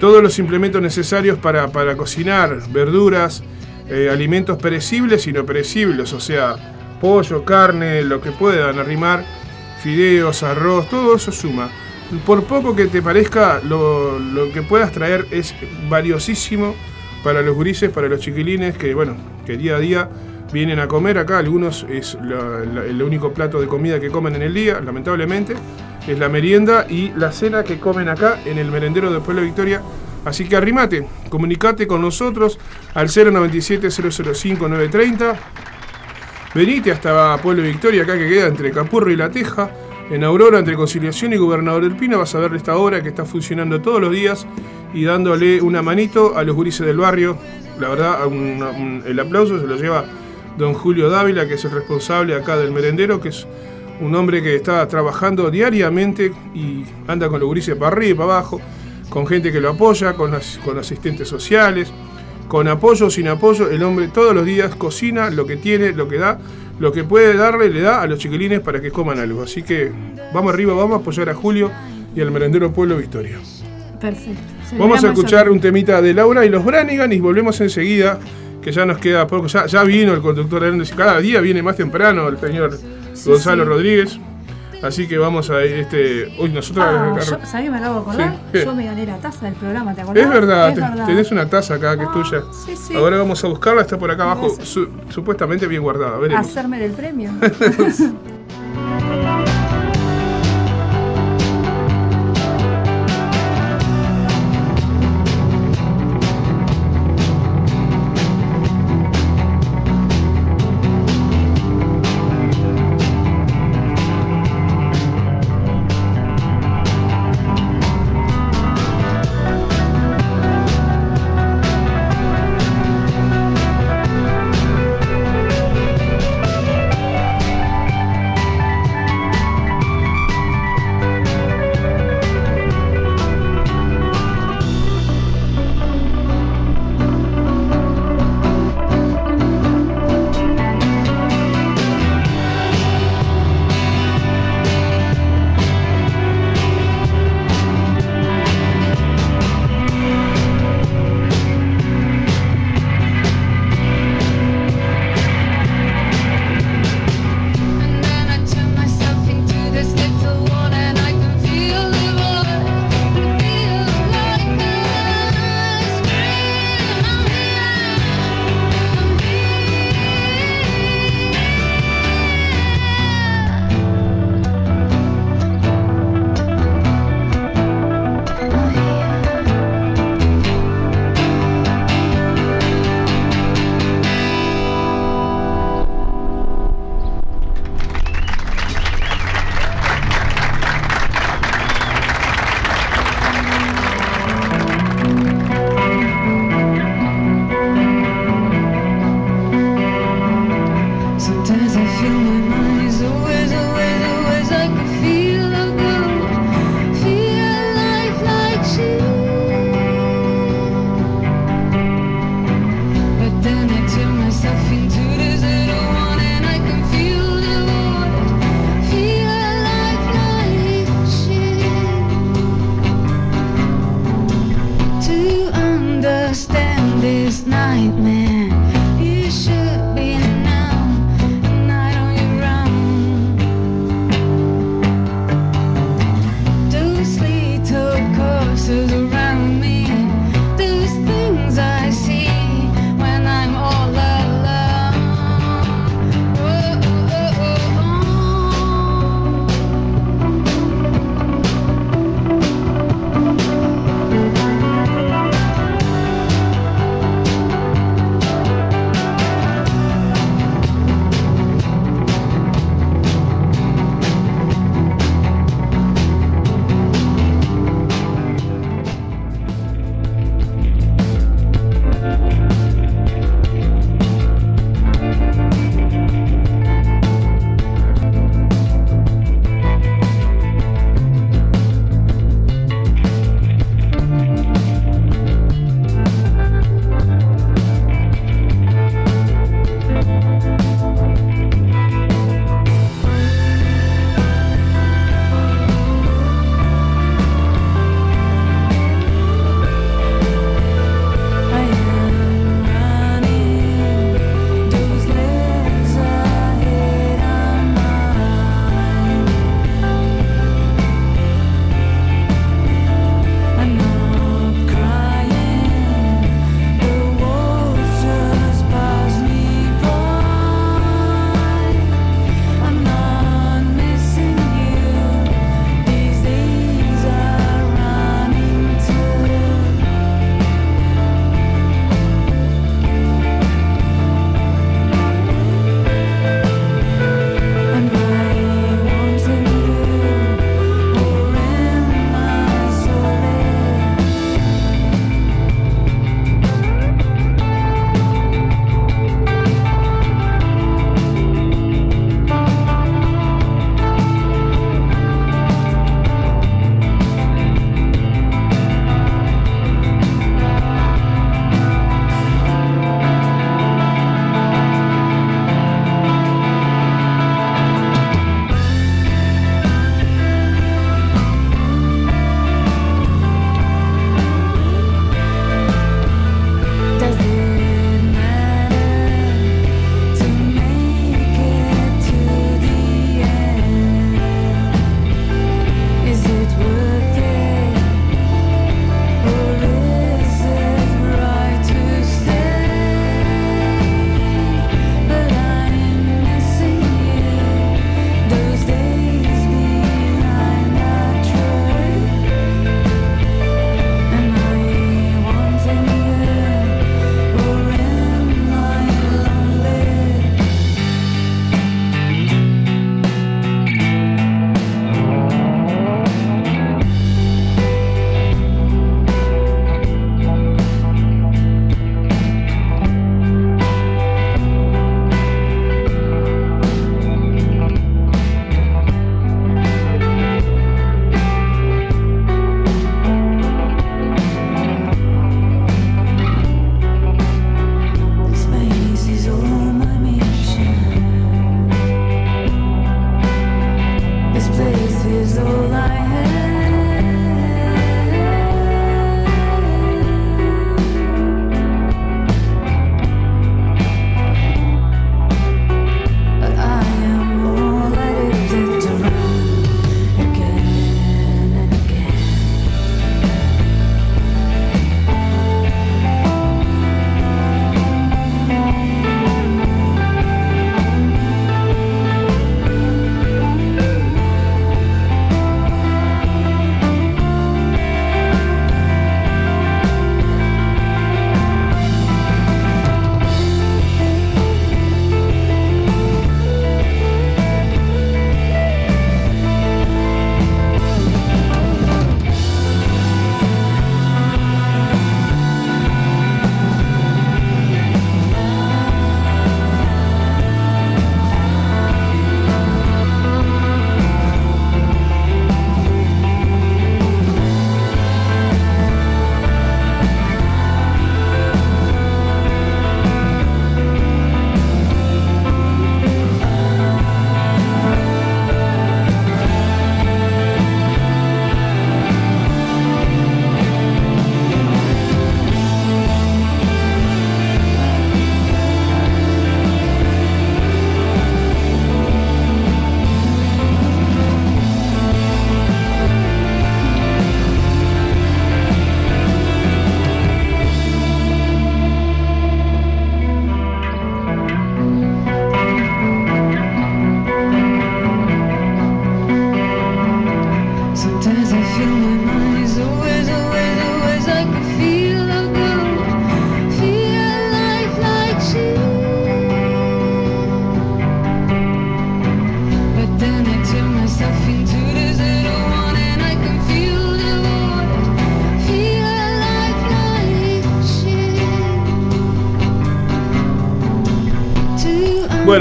todos los implementos necesarios para, para cocinar, verduras, eh, alimentos perecibles y no perecibles, o sea, pollo, carne, lo que puedan arrimar, fideos, arroz, todo eso suma. Por poco que te parezca, lo, lo que puedas traer es valiosísimo para los gurises, para los chiquilines que, bueno, que día a día vienen a comer acá. Algunos es el único plato de comida que comen en el día, lamentablemente. Es la merienda y la cena que comen acá en el merendero del Pueblo de Victoria. Así que arrimate, comunicate con nosotros al 097-005-930. Venite hasta Pueblo Victoria, acá que queda entre Capurro y La Teja. En Aurora, entre Conciliación y Gobernador del Pino, vas a ver esta obra que está funcionando todos los días y dándole una manito a los gurises del barrio. La verdad, el aplauso se lo lleva don Julio Dávila, que es el responsable acá del merendero, que es un hombre que está trabajando diariamente y anda con los gurises para arriba y para abajo, con gente que lo apoya, con, as- con asistentes sociales, con apoyo o sin apoyo, el hombre todos los días cocina lo que tiene, lo que da, lo que puede darle, le da a los chiquilines para que coman algo. Así que vamos arriba, vamos a apoyar a Julio y al merendero Pueblo Victoria. Perfecto. Vamos a escuchar un temita de Laura y los Branigan y volvemos enseguida, que ya nos queda poco. Ya, ya vino el conductor y cada día viene más temprano el señor Gonzalo sí. Rodríguez. Así que vamos a ir, este. Uy, nosotros. Ah, yo, ¿sabés me acabo de acordar? Yo me gané la taza del programa, ¿te acordás? Es verdad, Es te- verdad. tenés una taza acá que es tuya. sí, sí. Ahora vamos a buscarla, está por acá abajo, su- supuestamente bien guardada. Veremos. Hacerme del premio.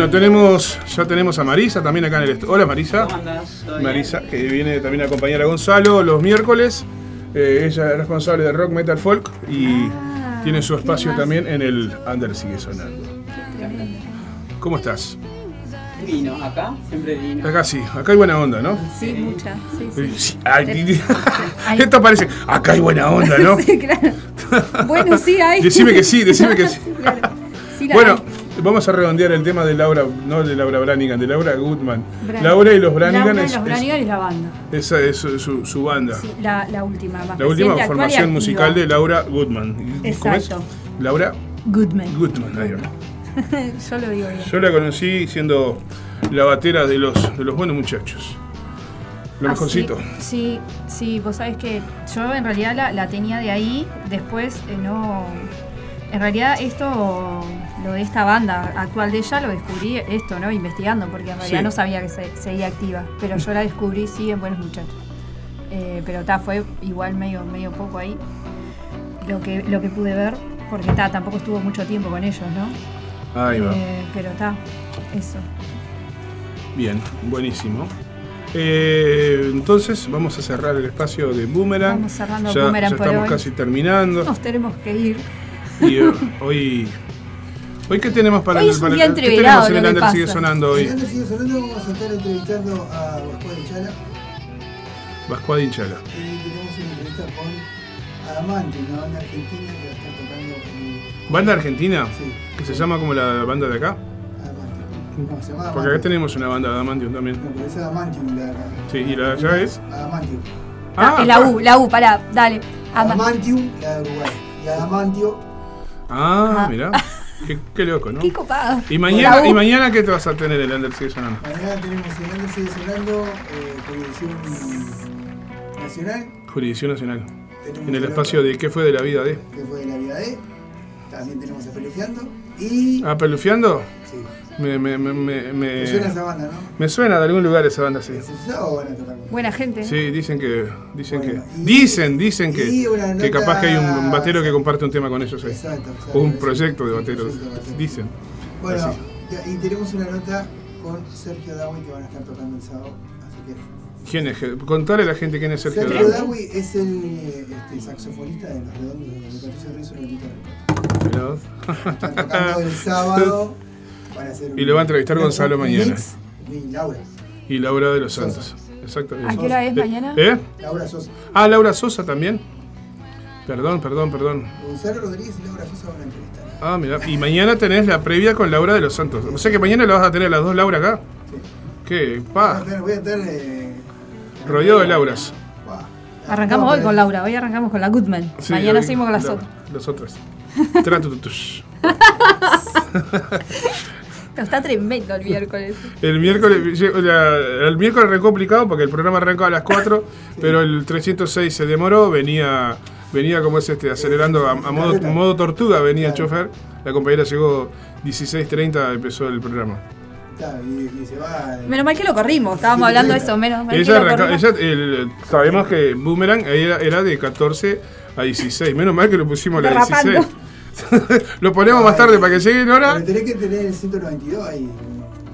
Bueno, tenemos, ya tenemos a Marisa también acá en el estudio. Hola Marisa. ¿Cómo bien? Marisa, que viene también a acompañar a Gonzalo los miércoles. Eh, ella es responsable de rock, metal, folk y Ah, tiene su espacio también en el Under Sigue Sonando. ¿Cómo estás? Vino, acá, siempre vino. Acá sí, acá hay buena onda, ¿no? Sí, mucha. Sí, Eh, sí. ay, Ay. Esto parece, acá hay buena onda, ¿no? sí, claro. Bueno, sí, hay. Decime que sí, decime que sí. Claro. Sí, Bueno. Vamos a redondear el tema de Laura, no de Laura Branigan, de Laura Goodman. Branigan. Laura y los Branigan Laura y es, los es- Branigan es la banda. esa es su, banda. Sí, la, la última, más La última y formación musical de Laura Goodman. Exacto. Laura Goodman. Goodman. ahí va. Yo lo digo bien. Yo la conocí siendo la batera de los, de los buenos muchachos. Lo Ah, mejorcito. Sí, sí, sí, vos sabés que yo en realidad la, la tenía de ahí, después eh, no... En realidad esto, lo de esta banda actual de ella, lo descubrí esto, ¿no? Investigando, porque en realidad Sí. no sabía que se- seguía activa, pero yo la descubrí sí en Buenos Muchachos. Eh, pero ta, fue igual medio, medio poco ahí lo que, lo que pude ver, porque ta, tampoco estuvo mucho tiempo con ellos, ¿no? Ahí va. Eh, pero está, eso. Bien, buenísimo. Eh, entonces vamos a cerrar el espacio de Boomerang. Vamos cerrando ya, Boomerang ya por estamos hoy. casi terminando. Nos tenemos que ir. Y hoy. ¿Hoy qué tenemos para Hoy el para ¿Qué tenemos en el que Under pasa. sigue sonando En hoy? el sigue sonando, vamos a estar entrevistando a Pascual de Chala Vascuada Inchala. y tenemos una entrevista con Adamante, una banda argentina que va a estar tocando en ¿Banda argentina? Sí. Que se llama como la banda de acá. Adamante. No, se llama Porque acá tenemos una banda de Adamantium también. No, pero es Adamantium la de acá. Sí, y la de allá es. Adamantium. Ah, es la U, la U, pará, dale. Ama- Adamantium, la de Uruguay. Y Adamantio, Ah, mirá. Qué, qué loco, ¿no? Qué copado. ¿Y mañana. ¿Y mañana qué te vas a tener el Under sigue sonando? mañana tenemos el Under sigue sonando, eh, jurisdicción nacional, Jurisdicción Nacional. Tenemos En el espacio de ¿Qué fue de la vida de? que fue de la vida de. También tenemos a Pelufiando. Y. ¿Ah, Pelufiando? Me, me, me, me, me- ¿Te suena esa banda, no? me suena de algún lugar esa banda, sí. ¿Es esa o van a tocar? Buena gente. Sí, dicen que. Dicen Bueno, que. y- Dicen, dicen que. una Que capaz que hay un nota- batero que comparte un tema con ellos ahí. Exacto, exacto. O un Sí, proyecto de bateros. proyecto de bateros. Dicen. Bueno, Así. y tenemos una nota con Sergio Dawi que van a estar tocando el sábado. Así que. ¿Quién es? Contale a la gente quién es Sergio Sergio Dawi. Dawi es el este, saxofonista de los redondos de Patricio Rizzo y Lolita Records. Mirá. Están tocando el sábado. Hacer Y lo va a entrevistar un- Gonzalo un mañana. mix. Y Laura. Y Laura de los Santos. Exacto. ¿A qué hora es mañana? ¿Eh? Laura Sosa. Ah, Laura Sosa también. Perdón, perdón, perdón. Gonzalo Rodríguez y Laura Sosa van a entrevistar. Ah, mira. Y mañana tenés la previa con Laura de los Santos. O sea que mañana la vas a tener a las dos Laura acá. ¿Qué? Voy a Pa. tener- Voy a estar. eh, Rodeado de Lauras. Arrancamos No, hoy con Laura, hoy arrancamos con la Goodman. Sí, Mañana hoy- seguimos con las la- otras. Las otras. Tratututush. No, está tremendo el miércoles. El miércoles, la- el miércoles arrancó complicado porque el programa arrancó a las 4, pero el 306 se demoró, venía venía como es este, acelerando a, a modo, modo tortuga, venía el chofer, la compañera llegó 16.30, empezó el programa. Claro, y, y se va. eh, Menos mal que lo corrimos, estábamos hablando de eso, menos mal que Ella lo arranca- corrimos. ella, el- sabemos que Boomerang era, era de 14 a 16, menos mal que lo pusimos a la Derrapando. 16. lo ponemos más tarde para que lleguen ahora. Pero tenés que tener el 192 ahí.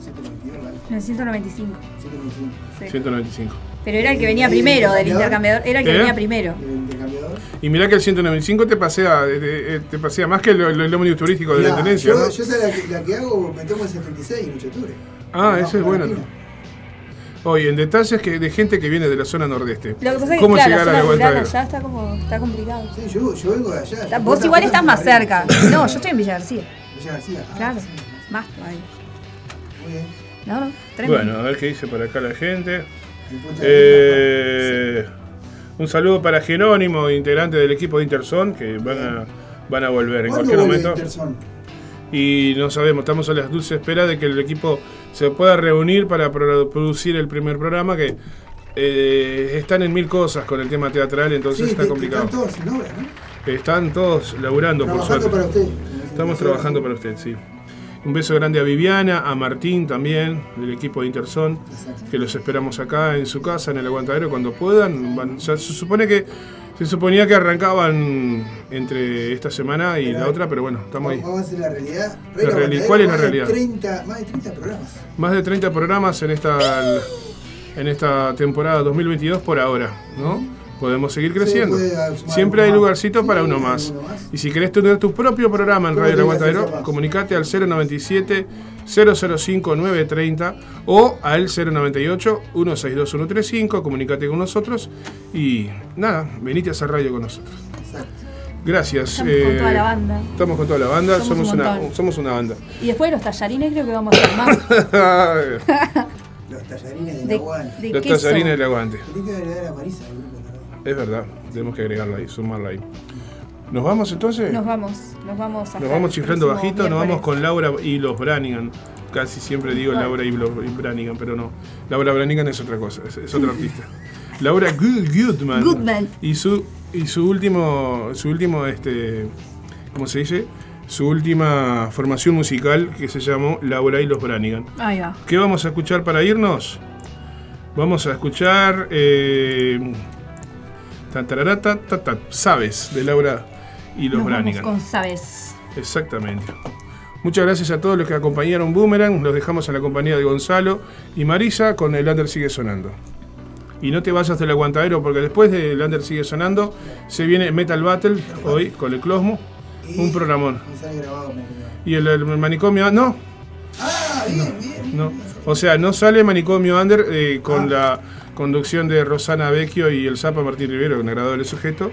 192, ¿vale? En el 195. 195. Sí. 195. Pero era el que venía primero del intercambiador. Era el que ¿Eh? venía primero. El intercambiador. Y mirá que el 195 te pasea, eh, eh, te pasea más que el, el, el ómnibus turístico de la Intendencia, yo, ¿no? yo sé la que, la que hago, me tomo el 76 en 8 de octubre. Ah, ese es bueno. Oye, en detalles que de gente que viene de la zona nordeste. Lo que pasa es que, ¿Cómo claro, llegar a la zona allá está como, está complicado. Sí, yo, yo vengo de allá. Está- Vos igual estás más arriba. cerca. No, yo estoy en Villa García. Villa García. Ah, Claro, sí, más todavía. Muy bien. No, no, tremendo. Bueno, a ver qué dice por acá la gente. Eh, un saludo para Jerónimo, integrante del equipo de Interson, que van a, van a volver en ¿Cuándo cualquier momento. Interson? Y no sabemos, estamos a las dulces esperas de que el equipo se pueda reunir para pro- producir el primer programa, que eh, están en mil cosas con el tema teatral, entonces Sí, está que- que complicado. Están todos en obra, ¿no? Están todos laburando, por suerte. para usted. Estamos trabajando para usted, sí. Un beso grande a Viviana, a Martín también, del equipo de Interson, que los esperamos acá en su casa, en el aguantadero, cuando puedan. Van- se supone que Se suponía que arrancaban entre esta semana y la otra, pero bueno, estamos ahí. Vamos a hacer la realidad. La reali- ¿cuál es la de realidad? 30, más de 30 programas. Más de 30 programas en esta, en esta temporada 2022 por ahora, ¿no? Podemos seguir creciendo. sumar Siempre uno hay más. lugarcito para uno más. Y si querés tener tu propio programa en ¿Cómo Radio El Aguantadero, comunicate al 097 005 930 o al 098 162 135, comunicate con nosotros y nada, venite a hacer radio con nosotros. Gracias. Estamos con eh, toda la banda. Estamos con toda la banda, Somos somos, un una, somos una banda. Y después de los tallarines creo que vamos a hacer más. Los tallarines del De- aguante. de Los queso. tallarines del aguante. Tenés que agregar a Marisa también. Es verdad, tenemos que agregarla ahí, sumarla ahí. ¿Nos vamos entonces? Nos vamos, nos vamos a Nos vamos chiflando bajito, nos vamos con Laura y los Branigan. Casi siempre digo. Laura y los Branigan, pero no. Laura Branigan es otra cosa, es, es otra artista. Laura Good- Goodman. Goodman. Y su y su último su último este ¿cómo se dice? Su última formación musical que se llamó Laura y los Branigan. Ahí va. ¿Qué vamos a escuchar para irnos? Vamos a escuchar eh, ta, tarara, ta, ta, ta, Sabes de Laura y los Nos vamos Branigan. con Sabes. Exactamente. Muchas gracias a todos los que acompañaron Boomerang. Los dejamos en la compañía de Gonzalo y Marisa con El Under Sigue Sonando. Y no te vayas del aguantadero porque después de El Under Sigue Sonando se viene Metal Battle hoy con el Closmo. Un programón. Y sale grabado. me- Y el, el manicomio... No, Ah, bien, bien. no. O sea, no sale Manicomio Under eh, con la conducción de Rosana Vecchio y el Zapa Martín Rivero, un agradable sujeto.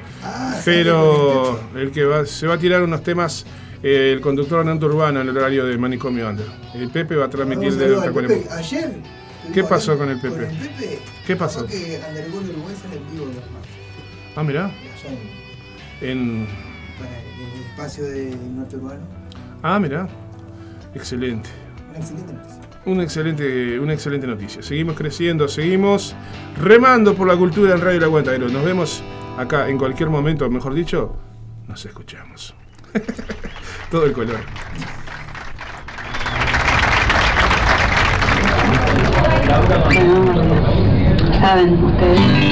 pero el que va, se va a tirar unos temas, eh, el conductor Nanto Urbano en el horario de Manicomio Under. El Pepe va a transmitir de. Pepe. Ayer. ¿Qué pasó con el Con Pepe? el Pepe. ¿Qué pasó? que Uruguay sale en vivo. Ah, mirá. En, En... para el espacio de Norte Urbano. Ah, mirá. Excelente. Una excelente noticia. Una excelente, una excelente noticia. Seguimos creciendo, seguimos remando por la cultura en Radio El Aguantadero. Nos vemos acá en cualquier momento, mejor dicho, nos escuchamos. Todo el color. Saben ustedes.